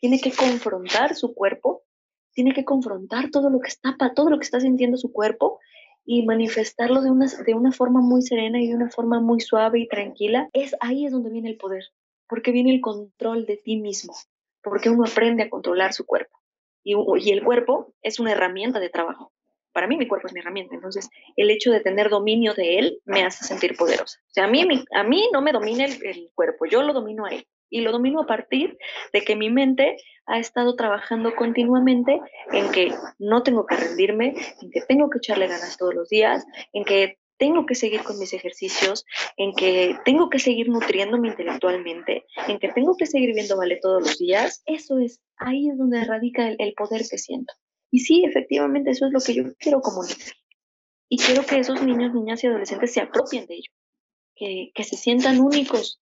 tiene que confrontar su cuerpo, tiene que confrontar todo lo que está, todo lo que está sintiendo su cuerpo y manifestarlo de una, de una forma muy serena y de una forma muy suave y tranquila. Es ahí es donde viene el poder, porque viene el control de ti mismo, porque uno aprende a controlar su cuerpo y, y el cuerpo es una herramienta de trabajo para mí mi cuerpo es mi herramienta, entonces el hecho de tener dominio de él me hace sentir poderosa. O sea, a mí, a mí no me domina el, cuerpo, yo lo domino a él. Y lo domino a partir de que mi mente ha estado trabajando continuamente en que no tengo que rendirme, en que tengo que echarle ganas todos los días, en que tengo que seguir con mis ejercicios, en que tengo que seguir nutriéndome intelectualmente, en que tengo que seguir viendo vale todos los días. Eso es, ahí es donde radica el poder que siento. Y sí, efectivamente, eso es lo que yo quiero comunicar. Y quiero que esos niños, niñas y adolescentes se apropien de ello, que, que se sientan únicos,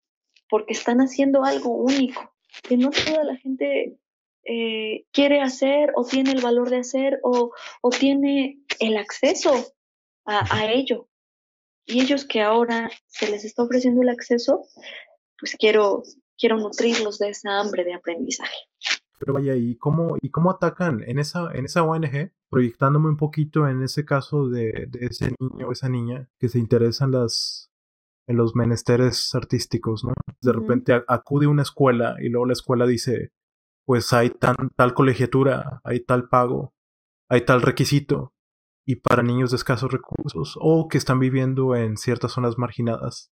porque están haciendo algo único, que no toda la gente eh, quiere hacer o tiene el valor de hacer o, o tiene el acceso a, a, ello. Y ellos que ahora se les está ofreciendo el acceso, pues quiero, quiero nutrirlos de esa hambre de aprendizaje. Pero vaya, ¿y cómo, y cómo atacan en esa, en esa ONG? Proyectándome un poquito en ese caso de, de ese niño o esa niña que se interesa en, las, en los menesteres artísticos, ¿no? De repente acude a una escuela y luego la escuela dice, pues hay tan, tal colegiatura, hay tal pago, hay tal requisito, y para niños de escasos recursos o que están viviendo en ciertas zonas marginadas.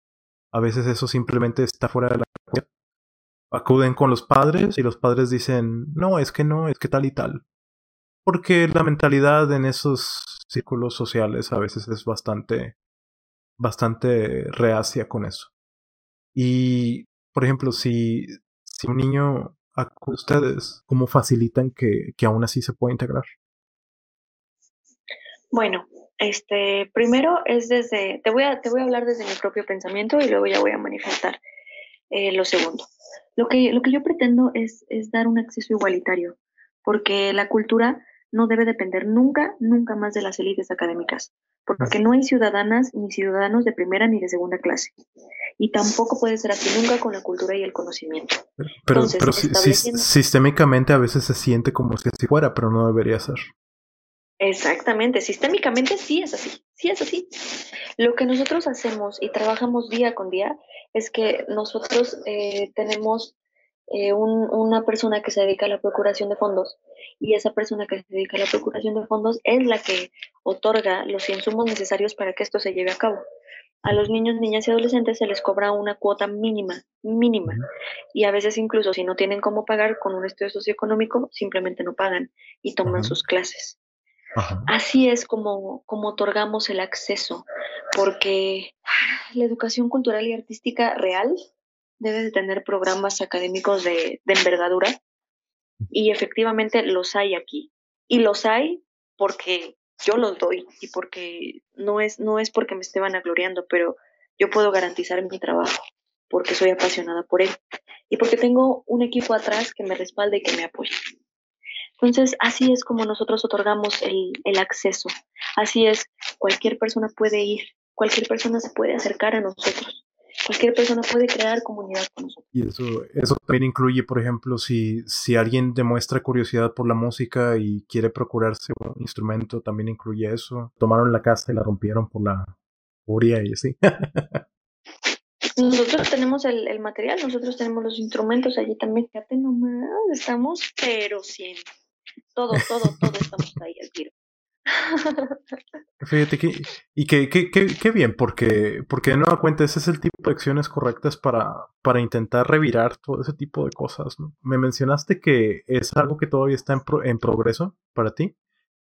A veces eso simplemente está fuera de la acuden con los padres y los padres dicen, no, es que no, es que tal y tal. Porque la mentalidad en esos círculos sociales a veces es bastante, bastante reacia con eso. Y, por ejemplo, si, si un niño a ustedes, ¿cómo facilitan que, que aún así se pueda integrar? Bueno, este, primero es desde, te voy a, te voy a hablar desde mi propio pensamiento y luego ya voy a manifestar eh, lo segundo. Lo que, lo que yo pretendo es, es dar un acceso igualitario, porque la cultura no debe depender nunca, nunca más de las élites académicas, porque no hay ciudadanas ni ciudadanos de primera ni de segunda clase. Y tampoco puede ser así nunca con la cultura y el conocimiento. Pero, pero sistémicamente a veces se siente como si así fuera, pero no debería ser. Exactamente, sistémicamente sí es así, sí es así. Lo que nosotros hacemos y trabajamos día con día es que nosotros eh, tenemos eh, una persona que se dedica a la procuración de fondos y esa persona que se dedica a la procuración de fondos es la que otorga los insumos necesarios para que esto se lleve a cabo. A los niños, niñas y adolescentes se les cobra una cuota mínima, mínima. Y a veces incluso si no tienen cómo pagar con un estudio socioeconómico, simplemente no pagan y toman sus clases. Así es como, como otorgamos el acceso, porque la educación cultural y artística real debe de tener programas académicos de, de envergadura y efectivamente los hay aquí. Y los hay porque yo los doy y porque no es, no es porque me esté vanagloriando, pero yo puedo garantizar mi trabajo porque soy apasionada por él y porque tengo un equipo atrás que me respalde y que me apoye. Entonces, así es como nosotros otorgamos el, el acceso. Así es, cualquier persona puede ir, cualquier persona se puede acercar a nosotros cualquier persona puede crear comunidad con nosotros. Y eso, eso también incluye, por ejemplo, si, si alguien demuestra curiosidad por la música y quiere procurarse un instrumento, también incluye eso. Tomaron la casa y la rompieron por la furia y así. Nosotros tenemos el, el, material, nosotros tenemos los instrumentos allí también. Fíjate nomás, estamos, pero siempre. Todo, todo, todo estamos ahí al tiro. Fíjate que, y que, que, que, bien, porque, porque de nueva cuenta ese es el tipo de acciones correctas para, para intentar revirar todo ese tipo de cosas. Me mencionaste que es algo que todavía está en, en progreso para ti,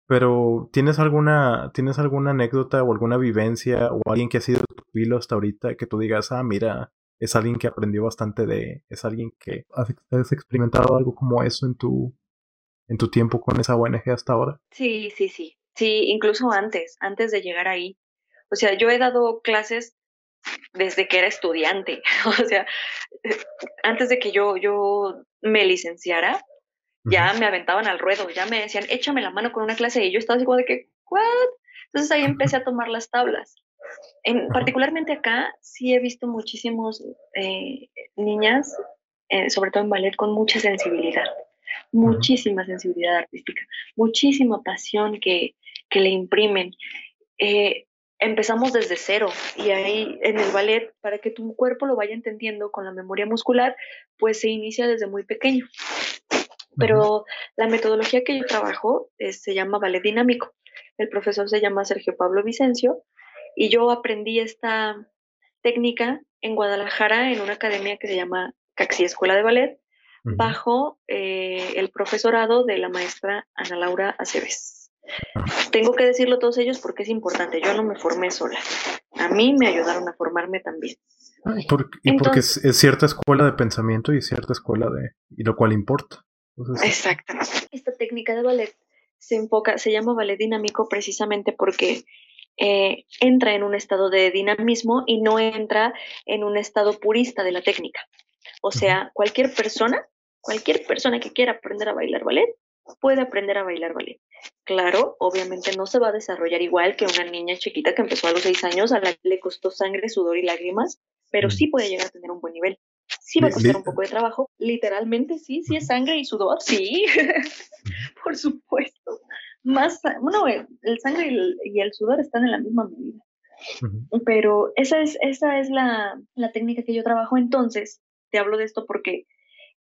pero ¿tienes alguna, ¿tienes alguna anécdota o alguna vivencia o alguien que ha sido tu pilo hasta ahorita que tú digas, ah, mira, es alguien que aprendió bastante de, es alguien que has experimentado algo como eso en tu, en tu tiempo con esa ONG hasta ahora? Sí, sí, sí. Sí, incluso antes, antes de llegar ahí. O sea, yo he dado clases desde que era estudiante. O sea, antes de que yo, yo me licenciara, ya me aventaban al ruedo, ya me decían, échame la mano con una clase y yo estaba así como de que, ¿what? Entonces ahí empecé a tomar las tablas. En, particularmente acá sí he visto muchísimos eh, niñas, eh, sobre todo en ballet, con mucha sensibilidad muchísima sensibilidad artística, muchísima pasión que, que le imprimen. Eh, empezamos desde cero y ahí en el ballet, para que tu cuerpo lo vaya entendiendo con la memoria muscular, pues se inicia desde muy pequeño. Pero la metodología que yo trabajo eh, se llama ballet dinámico. El profesor se llama Sergio Pablo Vicencio y yo aprendí esta técnica en Guadalajara en una academia que se llama Caxi Escuela de Ballet bajo eh, el profesorado de la maestra Ana Laura Aceves. Ah. Tengo que decirlo a todos ellos porque es importante, yo no me formé sola, a mí me ayudaron a formarme también. y porque es, cierta escuela de pensamiento y cierta escuela de, y lo cual importa. exactamente. Esta técnica de ballet se enfoca, se llama ballet dinámico precisamente porque eh, entra en un estado de dinamismo y no entra en un estado purista de la técnica. O sea, cualquier persona Cualquier persona que quiera aprender a bailar ballet puede aprender a bailar ballet. Claro, obviamente no se va a desarrollar igual que una niña chiquita que empezó a los seis años, a la que le costó sangre, sudor y lágrimas, pero sí puede llegar a tener un buen nivel. Sí va a costar un poco de trabajo, literalmente sí, sí es sangre y sudor, sí, por supuesto. Más, bueno, el sangre y el, sudor están en la misma medida. Pero esa es, esa es la, la técnica que yo trabajo entonces. Te hablo de esto porque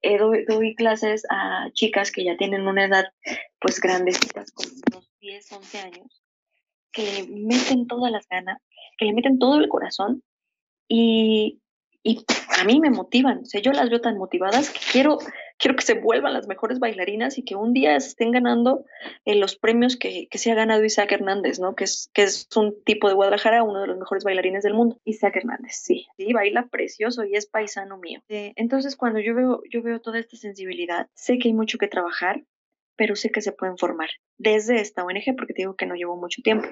eh, doy, clases a chicas que ya tienen una edad pues grandecitas, como unos 10, 11 años, que le meten todas las ganas, que le meten todo el corazón y, y a mí me motivan, o sea, yo las veo tan motivadas que quiero, quiero que se vuelvan las mejores bailarinas y que un día estén ganando eh, los premios que, que, se ha ganado Isaac Hernández, ¿no? Que es, que es un tipo de Guadalajara, uno de los mejores bailarines del mundo. Isaac Hernández, sí, sí, baila precioso y es paisano mío. Eh, entonces, cuando yo veo, yo veo toda esta sensibilidad, sé que hay mucho que trabajar, pero sé que se pueden formar desde esta ONG, porque te digo que no llevo mucho tiempo.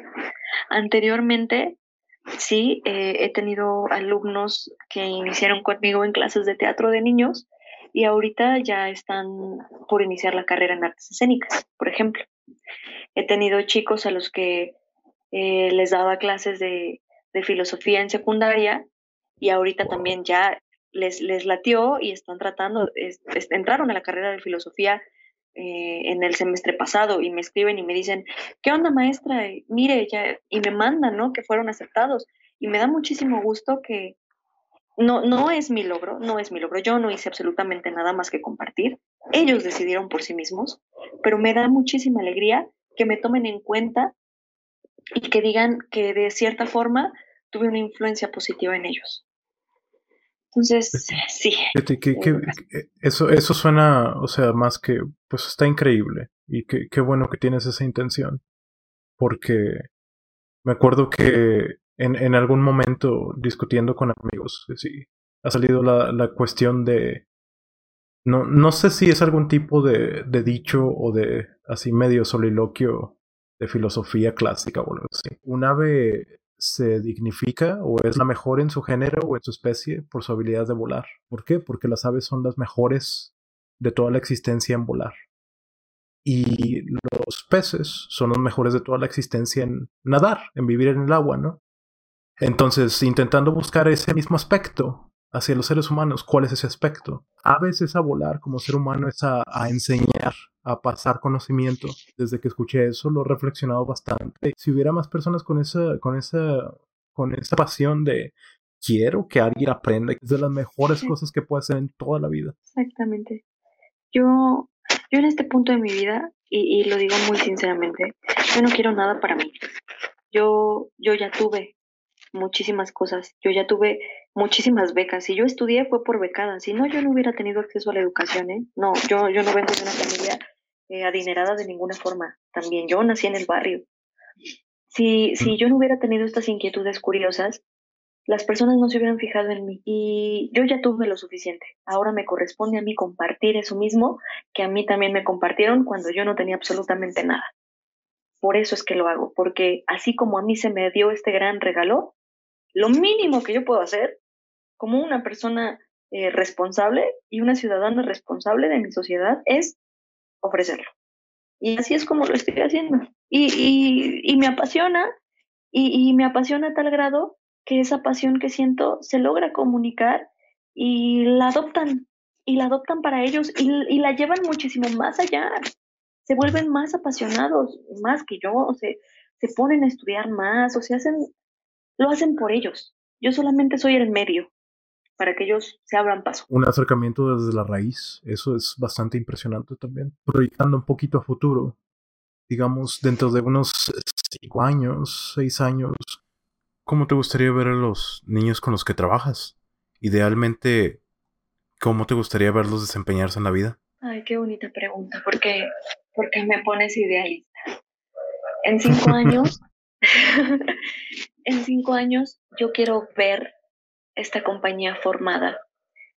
Anteriormente Sí, eh, he tenido alumnos que iniciaron conmigo en clases de teatro de niños y ahorita ya están por iniciar la carrera en artes escénicas, por ejemplo. He tenido chicos a los que eh, les daba clases de, filosofía en secundaria y ahorita también ya les, les latió y están tratando, entraron a la carrera de filosofía eh, en el semestre pasado y me escriben y me dicen, ¿qué onda maestra? Mire, ya, y me mandan, ¿no? Que fueron aceptados. Y me da muchísimo gusto que no, no es mi logro, no es mi logro. Yo no hice absolutamente nada más que compartir. Ellos decidieron por sí mismos, pero me da muchísima alegría que me tomen en cuenta y que digan que de cierta forma tuve una influencia positiva en ellos. Entonces, sí. eso, eso suena, o sea, más que, pues está increíble. Y qué bueno que tienes esa intención. Porque me acuerdo que en, en algún momento discutiendo con amigos, sí, ha salido la, la cuestión de... No, no sé si es algún tipo de, dicho o de así medio soliloquio de filosofía clásica o algo así. Un ave se dignifica o es la mejor en su género o en su especie por su habilidad de volar. ¿Por qué? Porque las aves son las mejores de toda la existencia en volar. Y los peces son los mejores de toda la existencia en nadar, en vivir en el agua, ¿no? Entonces, intentando buscar ese mismo aspecto hacia los seres humanos, ¿cuál es ese aspecto? A veces a volar como ser humano es a, enseñar, a pasar conocimiento. Desde que escuché eso lo he reflexionado bastante. Si hubiera más personas con esa, con esa, con esa pasión de quiero que alguien aprenda, es de las mejores cosas que puede hacer en toda la vida. Exactamente. Yo, yo en este punto de mi vida, y, y lo digo muy sinceramente, yo no quiero nada para mí. Yo, yo ya tuve muchísimas cosas. Yo ya tuve muchísimas becas. Si yo estudié fue por becada. Si no, yo no hubiera tenido acceso a la educación. ¿eh? No, yo, yo no vengo de una familia eh, adinerada de ninguna forma. También yo nací en el barrio. Si, si yo no hubiera tenido estas inquietudes curiosas, las personas no se hubieran fijado en mí. Y yo ya tuve lo suficiente. Ahora me corresponde a mí compartir eso mismo que a mí también me compartieron cuando yo no tenía absolutamente nada. Por eso es que lo hago, porque así como a mí se me dio este gran regalo, lo mínimo que yo puedo hacer como una persona eh, responsable y una ciudadana responsable de mi sociedad es ofrecerlo. Y así es como lo estoy haciendo. Y, me apasiona, y, me apasiona a tal grado que esa pasión que siento se logra comunicar y la adoptan, y la adoptan para ellos y, la llevan muchísimo más allá. Se vuelven más apasionados, más que yo, o se ponen a estudiar más, o se hacen lo hacen por ellos. Yo solamente soy el medio para que ellos se abran paso. Un acercamiento desde la raíz, eso es bastante impresionante también. Proyectando un poquito a futuro, digamos, dentro de unos cinco años, seis años, ¿cómo te gustaría ver a los niños con los que trabajas? Idealmente, ¿cómo te gustaría verlos desempeñarse en la vida? Ay, qué bonita pregunta, porque, porque me pones idealista. En cinco años en cinco años yo quiero ver esta compañía formada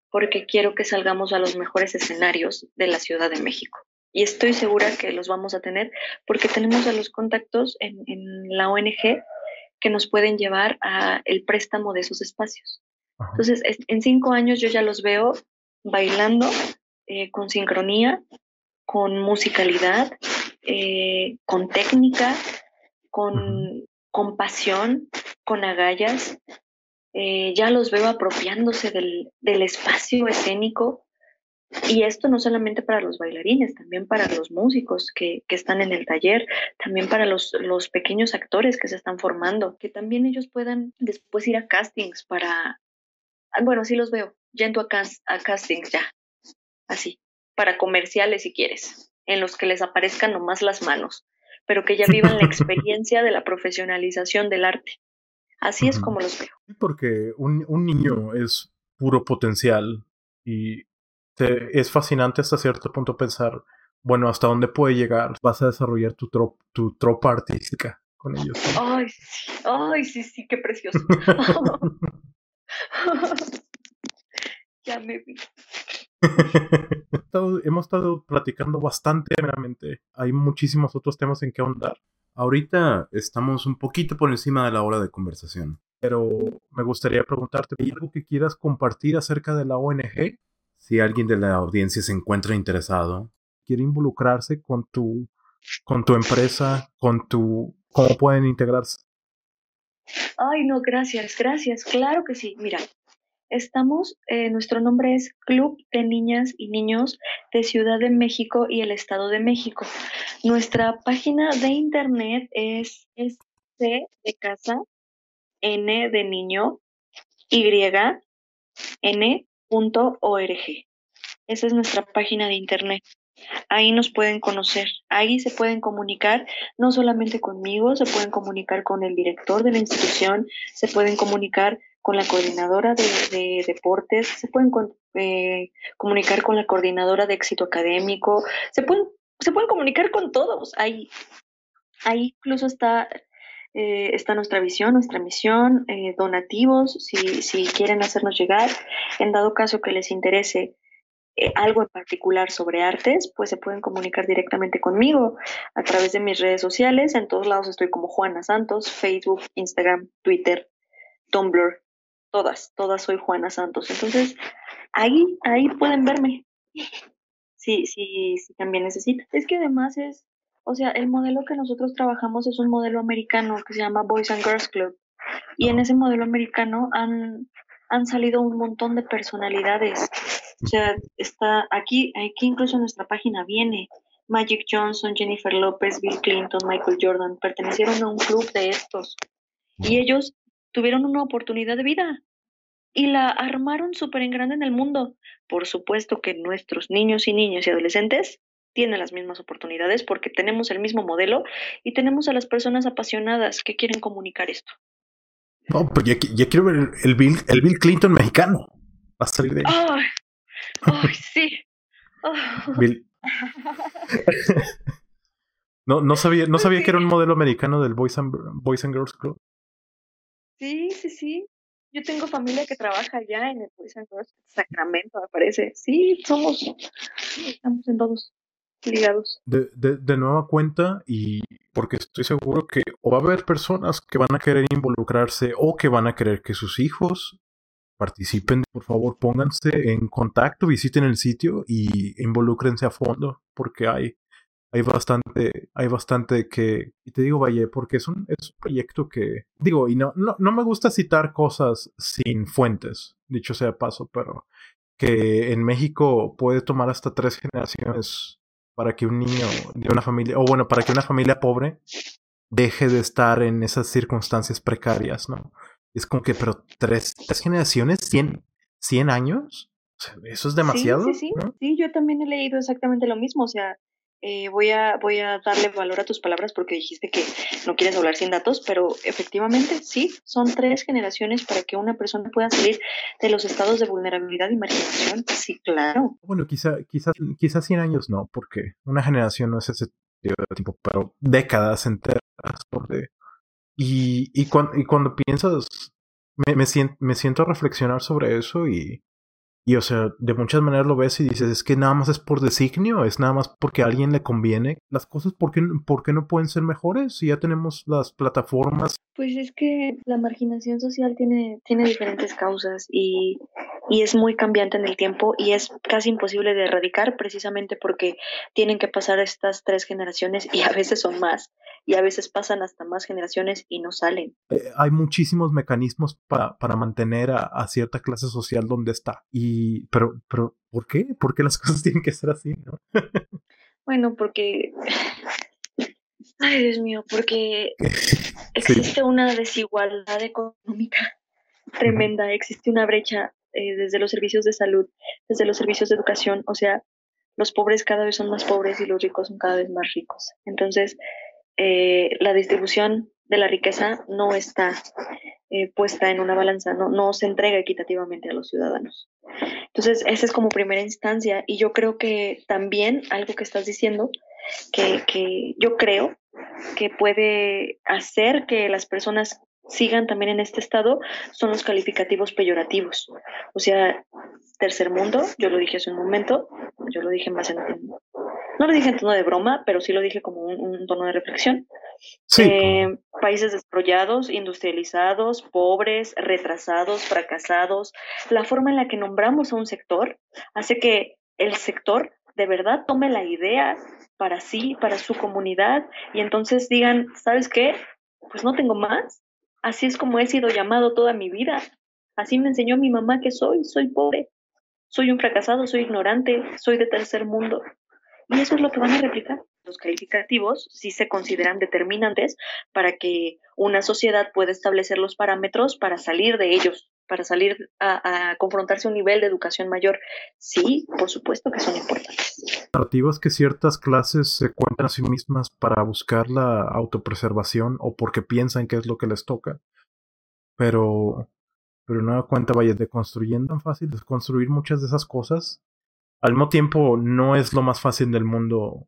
porque quiero que salgamos a los mejores escenarios de la Ciudad de México. Y estoy segura que los vamos a tener porque tenemos a los contactos en, la ONG que nos pueden llevar a el préstamo de esos espacios. Entonces, en cinco años yo ya los veo bailando eh, con sincronía, con musicalidad, eh, con técnica, con, con pasión, con agallas. Eh, ya los veo apropiándose del, espacio escénico. Y esto no solamente para los bailarines, también para los músicos que, están en el taller, también para los, los, pequeños actores que se están formando, que también ellos puedan después ir a castings para, ah, bueno, sí los veo, yendo a, a castings ya, así, para comerciales si quieres, en los que les aparezcan nomás las manos pero que ya vivan la experiencia de la profesionalización del arte. Así es como los veo. Porque un, niño es puro potencial y es fascinante hasta cierto punto pensar, bueno, hasta dónde puede llegar. Vas a desarrollar tu, tu tropa artística con ellos. Ay, sí, ay, sí, sí, qué precioso. ya me vi. Hemos estado platicando bastante realmente. Hay muchísimos otros temas en que ahondar. Ahorita estamos un poquito por encima de la hora de conversación, pero me gustaría preguntarte, ¿hay algo que quieras compartir acerca de la ONG? Si alguien de la audiencia se encuentra interesado, quiere involucrarse con tu, con tu empresa, con tu, ¿cómo pueden integrarse? Ay, no, gracias, gracias. Claro que sí. Mira, Estamos, eh, nuestro nombre es Club de Niñas y Niños de Ciudad de México y el Estado de México. Nuestra página de internet es C de casa, N de niño, Y, N.org. Esa es nuestra página de internet. Ahí nos pueden conocer, ahí se pueden comunicar no solamente conmigo, se pueden comunicar con el director de la institución, se pueden comunicar con la coordinadora de, deportes, se pueden eh, comunicar con la coordinadora de éxito académico, se pueden, se pueden comunicar con todos. Ahí, ahí incluso está, eh, está nuestra visión, nuestra misión, eh, donativos, si, si quieren hacernos llegar. En dado caso que les interese algo en particular sobre artes, pues se pueden comunicar directamente conmigo a través de mis redes sociales. En todos lados estoy como Juana Santos, Facebook, Instagram, Twitter, Tumblr, todas, todas soy Juana Santos. Entonces, ahí, ahí pueden verme. sí, sí, sí también necesita. Es que además es, o sea, el modelo que nosotros trabajamos es un modelo americano que se llama Boys and Girls Club. Y en ese modelo americano han, han salido un montón de personalidades. O sea, está aquí, aquí incluso en nuestra página viene Magic Johnson, Jennifer López, Bill Clinton, Michael Jordan, pertenecieron a un club de estos. Y ellos tuvieron una oportunidad de vida y la armaron súper en grande en el mundo. Por supuesto que nuestros niños y niñas y adolescentes tienen las mismas oportunidades porque tenemos el mismo modelo y tenemos a las personas apasionadas que quieren comunicar esto. No, pues ya, quiero ver el Bill, el Bill Clinton mexicano. Va a salir de ahí. ¡Ay! sí! no, no sabía, no sabía que era un modelo americano del Boys and, Boys and Girls Club. Sí, sí, sí. Yo tengo familia que trabaja allá en el and Girls Sacramento, me parece. Sí, somos, estamos en todos ligados. De, de, de nueva cuenta y porque estoy seguro que o va a haber personas que van a querer involucrarse o que van a querer que sus hijos participen. Por favor, pónganse en contacto, visiten el sitio y involúcrense a fondo porque hay, hay bastante, hay bastante que, y te digo, vaya, porque es un, es un proyecto que, digo, y no, no, no me gusta citar cosas sin fuentes, dicho sea paso, pero que en México puede tomar hasta tres generaciones para que un niño de una familia, o bueno, para que una familia pobre deje de estar en esas circunstancias precarias, ¿no? Es como que, pero tres, tres generaciones, cien, cien años, eso es demasiado. Sí, sí, sí. sí, yo también he leído exactamente lo mismo, o sea, eh, voy, a, voy a darle valor a tus palabras porque dijiste que no quieres hablar sin datos, pero efectivamente sí, son tres generaciones para que una persona pueda salir de los estados de vulnerabilidad y marginación. Sí, claro. Bueno, quizá, quizás, quizás 100 años no, porque una generación no es ese tiempo, pero décadas enteras. Y, y, cuando, y cuando piensas, me, me, siento, me siento a reflexionar sobre eso y, y o sea, de muchas maneras lo ves y dices, es que nada más es por designio, es nada más porque a alguien le conviene. Las cosas, ¿por qué, ¿por qué no pueden ser mejores si ya tenemos las plataformas? Pues es que la marginación social tiene, tiene diferentes causas y, y es muy cambiante en el tiempo y es casi imposible de erradicar precisamente porque tienen que pasar estas tres generaciones y a veces son más y a veces pasan hasta más generaciones y no salen. Eh, hay muchísimos mecanismos para, para mantener a, a cierta clase social donde está y pero, pero, ¿por qué? ¿Por qué las cosas tienen que ser así, no? bueno, porque, ay Dios mío, porque existe una desigualdad económica tremenda, existe una brecha eh, desde los servicios de salud, desde los servicios de educación, o sea, los pobres cada vez son más pobres y los ricos son cada vez más ricos. Entonces, eh, la distribución de la riqueza no está eh, puesta en una balanza, no, no se entrega equitativamente a los ciudadanos. Entonces, esa es como primera instancia y yo creo que también algo que estás diciendo, que, que yo creo que puede hacer que las personas sigan también en este estado son los calificativos peyorativos. O sea, tercer mundo, yo lo dije hace un momento, yo lo dije más en, no lo dije en tono de broma, pero sí lo dije como un, tono de reflexión. Eh, países desarrollados, industrializados, pobres, retrasados, fracasados. La forma en la que nombramos a un sector hace que el sector de verdad tome la idea para sí, para su comunidad, y entonces digan, ¿sabes qué? Pues no tengo más. Así es como he sido llamado toda mi vida. Así me enseñó mi mamá que soy, soy pobre, soy un fracasado, soy ignorante, soy de tercer mundo. Y eso es lo que van a replicar. Los calificativos sí se consideran determinantes para que una sociedad pueda establecer los parámetros para salir de ellos, para salir a, confrontarse a un nivel de educación mayor. Sí, por supuesto que son importantes. Narrativas que ciertas clases se cuentan a sí mismas para buscar la autopreservación o porque piensan que es lo que les toca. Pero, pero no cuenta, vaya, de construyendo tan fácil, de construir muchas de esas cosas al mismo tiempo, no es lo más fácil del mundo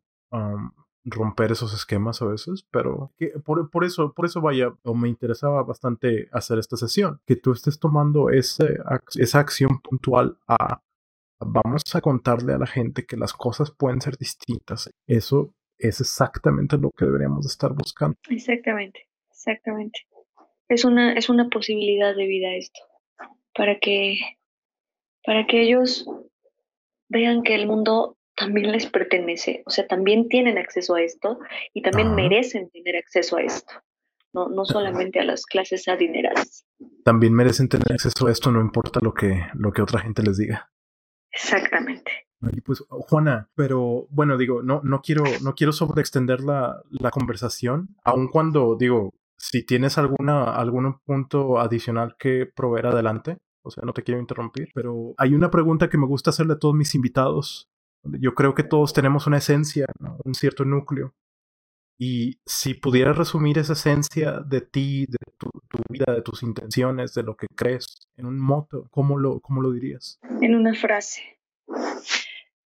romper esos esquemas a veces, pero por, eso, por eso vaya, o me interesaba bastante hacer esta sesión, que tú estés tomando ese, esa acción puntual a vamos a contarle a la gente que las cosas pueden ser distintas. Eso es exactamente lo que deberíamos estar buscando. Exactamente, exactamente. Es una, es una posibilidad de vida esto, para que, para que ellos vean que el mundo también les pertenece, o sea, también tienen acceso a esto y también merecen tener acceso a esto, no, no solamente a las clases adineradas. También merecen tener acceso a esto, no importa lo que, lo que otra gente les diga. Exactamente. Y pues, Juana, pero bueno, digo, no, no quiero, no quiero sobreextender la, la conversación, aun cuando, digo, si tienes alguna, algún punto adicional que proveer adelante, o sea, no te quiero interrumpir, pero hay una pregunta que me gusta hacerle a todos mis invitados. Yo creo que todos tenemos una esencia, un cierto núcleo. Y si pudieras resumir esa esencia de ti, de tu, vida, de tus intenciones, de lo que crees, en un moto, ¿cómo lo, cómo lo dirías? En una frase.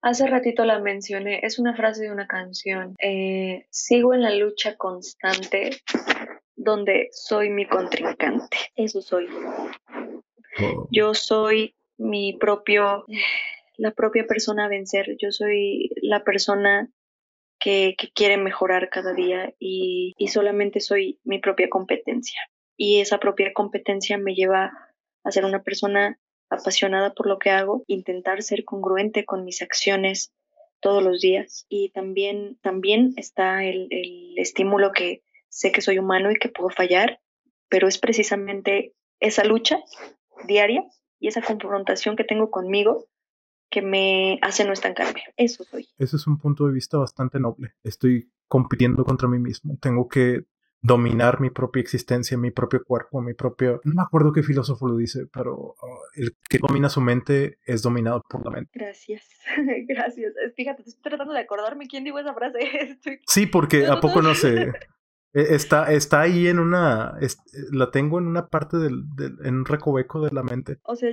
Hace ratito la mencioné, es una frase de una canción. Eh, sigo en la lucha constante donde soy mi contrincante. Eso soy. Oh. Yo soy mi propio, la propia persona a vencer. Yo soy la persona que, quiere mejorar cada día y, solamente soy mi propia competencia. Y esa propia competencia me lleva a ser una persona apasionada por lo que hago, intentar ser congruente con mis acciones todos los días. Y también, también está el, el estímulo que sé que soy humano y que puedo fallar, pero es precisamente esa lucha diaria y esa confrontación que tengo conmigo que me hace no estancarme. Eso soy. Ese es un punto de vista bastante noble. Estoy compitiendo contra mí mismo. Tengo que dominar mi propia existencia, mi propio cuerpo, mi propio... No me acuerdo qué filósofo lo dice, pero uh, el que domina su mente es dominado por la mente. Gracias, gracias. Fíjate, estoy tratando de acordarme quién dijo esa frase. Sí, porque ¿a poco no sé? E, está, está ahí en una... la tengo en una parte del, en un recoveco de la mente. O sea,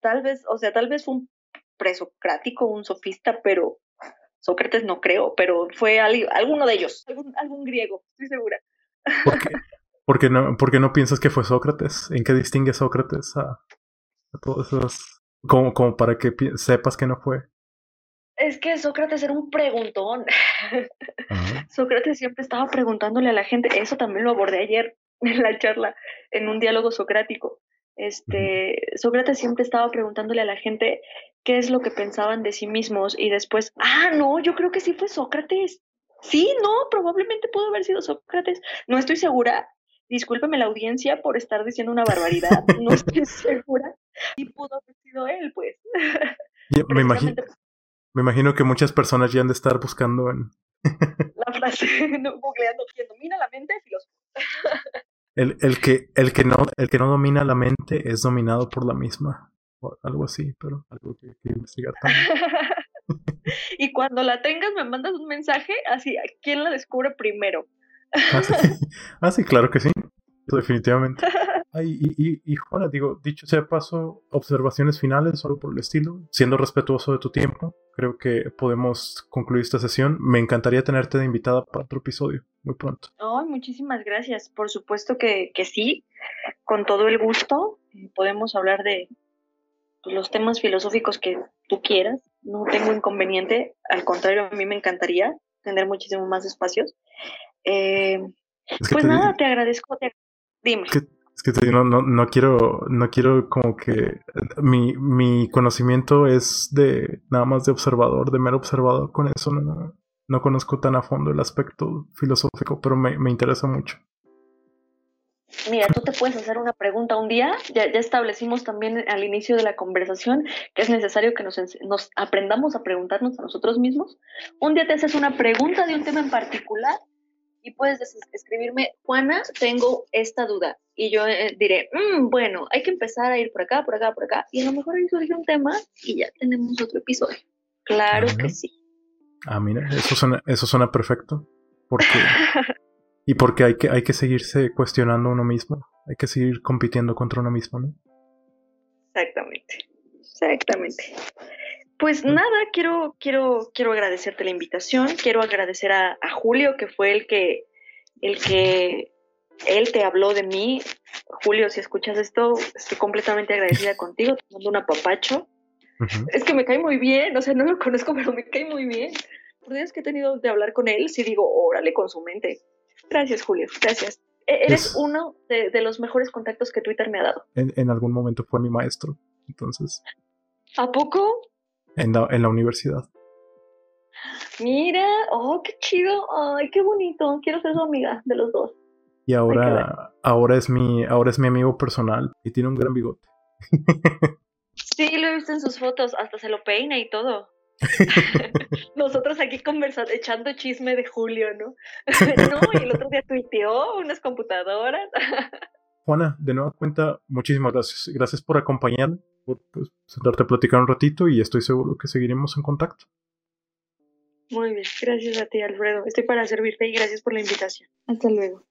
tal vez, o sea, tal vez fue un presocrático, un sofista, pero Sócrates no creo, pero fue alguno de ellos, algún, griego, estoy segura. ¿Por qué? no, no piensas que fue Sócrates? ¿En qué distingue Sócrates a, a todos esos? Como, como para que sepas que no fue. Es que Sócrates era un preguntón. Sócrates siempre estaba preguntándole a la gente. Eso también lo abordé ayer en la charla, en un diálogo socrático. Este, Sócrates siempre estaba preguntándole a la gente qué es lo que pensaban de sí mismos y después, ah, no, yo creo que sí fue Sócrates. Sí, no, probablemente pudo haber sido Sócrates. No estoy segura. Discúlpeme la audiencia por estar diciendo una barbaridad. No estoy segura. Y pudo haber sido él, pues. me imagino. Me imagino que muchas personas ya han de estar buscando en. la frase, googleando, domina la mente, filósofo. el, el, que, el, que no, el que no domina la mente es dominado por la misma. O algo así, pero algo que hay que investigar también. y cuando la tengas, me mandas un mensaje así, ¿quién la descubre primero? ah, ah sí, claro que sí, definitivamente. Ay, y, y, Juana, digo, dicho sea paso, observaciones finales solo por el estilo, siendo respetuoso de tu tiempo, creo que podemos concluir esta sesión. Me encantaría tenerte de invitada para otro episodio muy pronto. Oh, muchísimas gracias. Por supuesto que, que sí, con todo el gusto. Podemos hablar de pues, los temas filosóficos que tú quieras. No tengo inconveniente, al contrario, a mí me encantaría tener muchísimo más espacios. Eh, pues nada, te agradezco. Dime. Es que no, no, no, quiero, no quiero como que mi, mi conocimiento es de nada más de observador, de mero observador. Con eso no, no conozco tan a fondo el aspecto filosófico, pero me, me interesa mucho. Mira, tú te puedes hacer una pregunta un día. Ya, ya establecimos también al inicio de la conversación que es necesario que nos, nos aprendamos a preguntarnos a nosotros mismos. Un día te haces una pregunta de un tema en particular y puedes escribirme, Juana, tengo esta duda. Y yo eh, diré, mm, bueno, hay que empezar a ir por acá, por acá, por acá. Y a lo mejor ahí surge un tema y ya tenemos otro episodio. Claro que sí. Ah, mira, eso suena, eso suena perfecto. Porque, y porque hay que, hay que seguirse cuestionando uno mismo. Hay que seguir compitiendo contra uno mismo, ¿no? Exactamente. Exactamente. Pues nada, quiero, quiero, quiero agradecerte la invitación, quiero agradecer a, Julio, que fue el que, el que, él te habló de mí. Julio, si escuchas esto, estoy completamente agradecida contigo, te mando un apapacho. Es que me cae muy bien, o sea, no lo conozco, pero me cae muy bien. Por días que he tenido de hablar con él, sí digo, órale con su mente. Gracias, Julio, gracias. E-, eres uno de, los mejores contactos que Twitter me ha dado. En, en algún momento fue mi maestro, entonces. ¿A poco? En la, en la universidad. Mira, oh, qué chido, ay, qué bonito, quiero ser su amiga de los dos. Y ahora, ahora es mi, ahora es mi amigo personal y tiene un gran bigote. Sí, lo he visto en sus fotos, hasta se lo peina y todo. Nosotros aquí conversando, echando chisme de Julio, ¿no? no, y el otro día tuiteó unas computadoras. Juana, de nueva cuenta, muchísimas gracias. Gracias por acompañarme, por pues, sentarte a platicar un ratito y estoy seguro que seguiremos en contacto. Muy bien, gracias a ti, Alfredo. Estoy para servirte y gracias por la invitación. Hasta luego.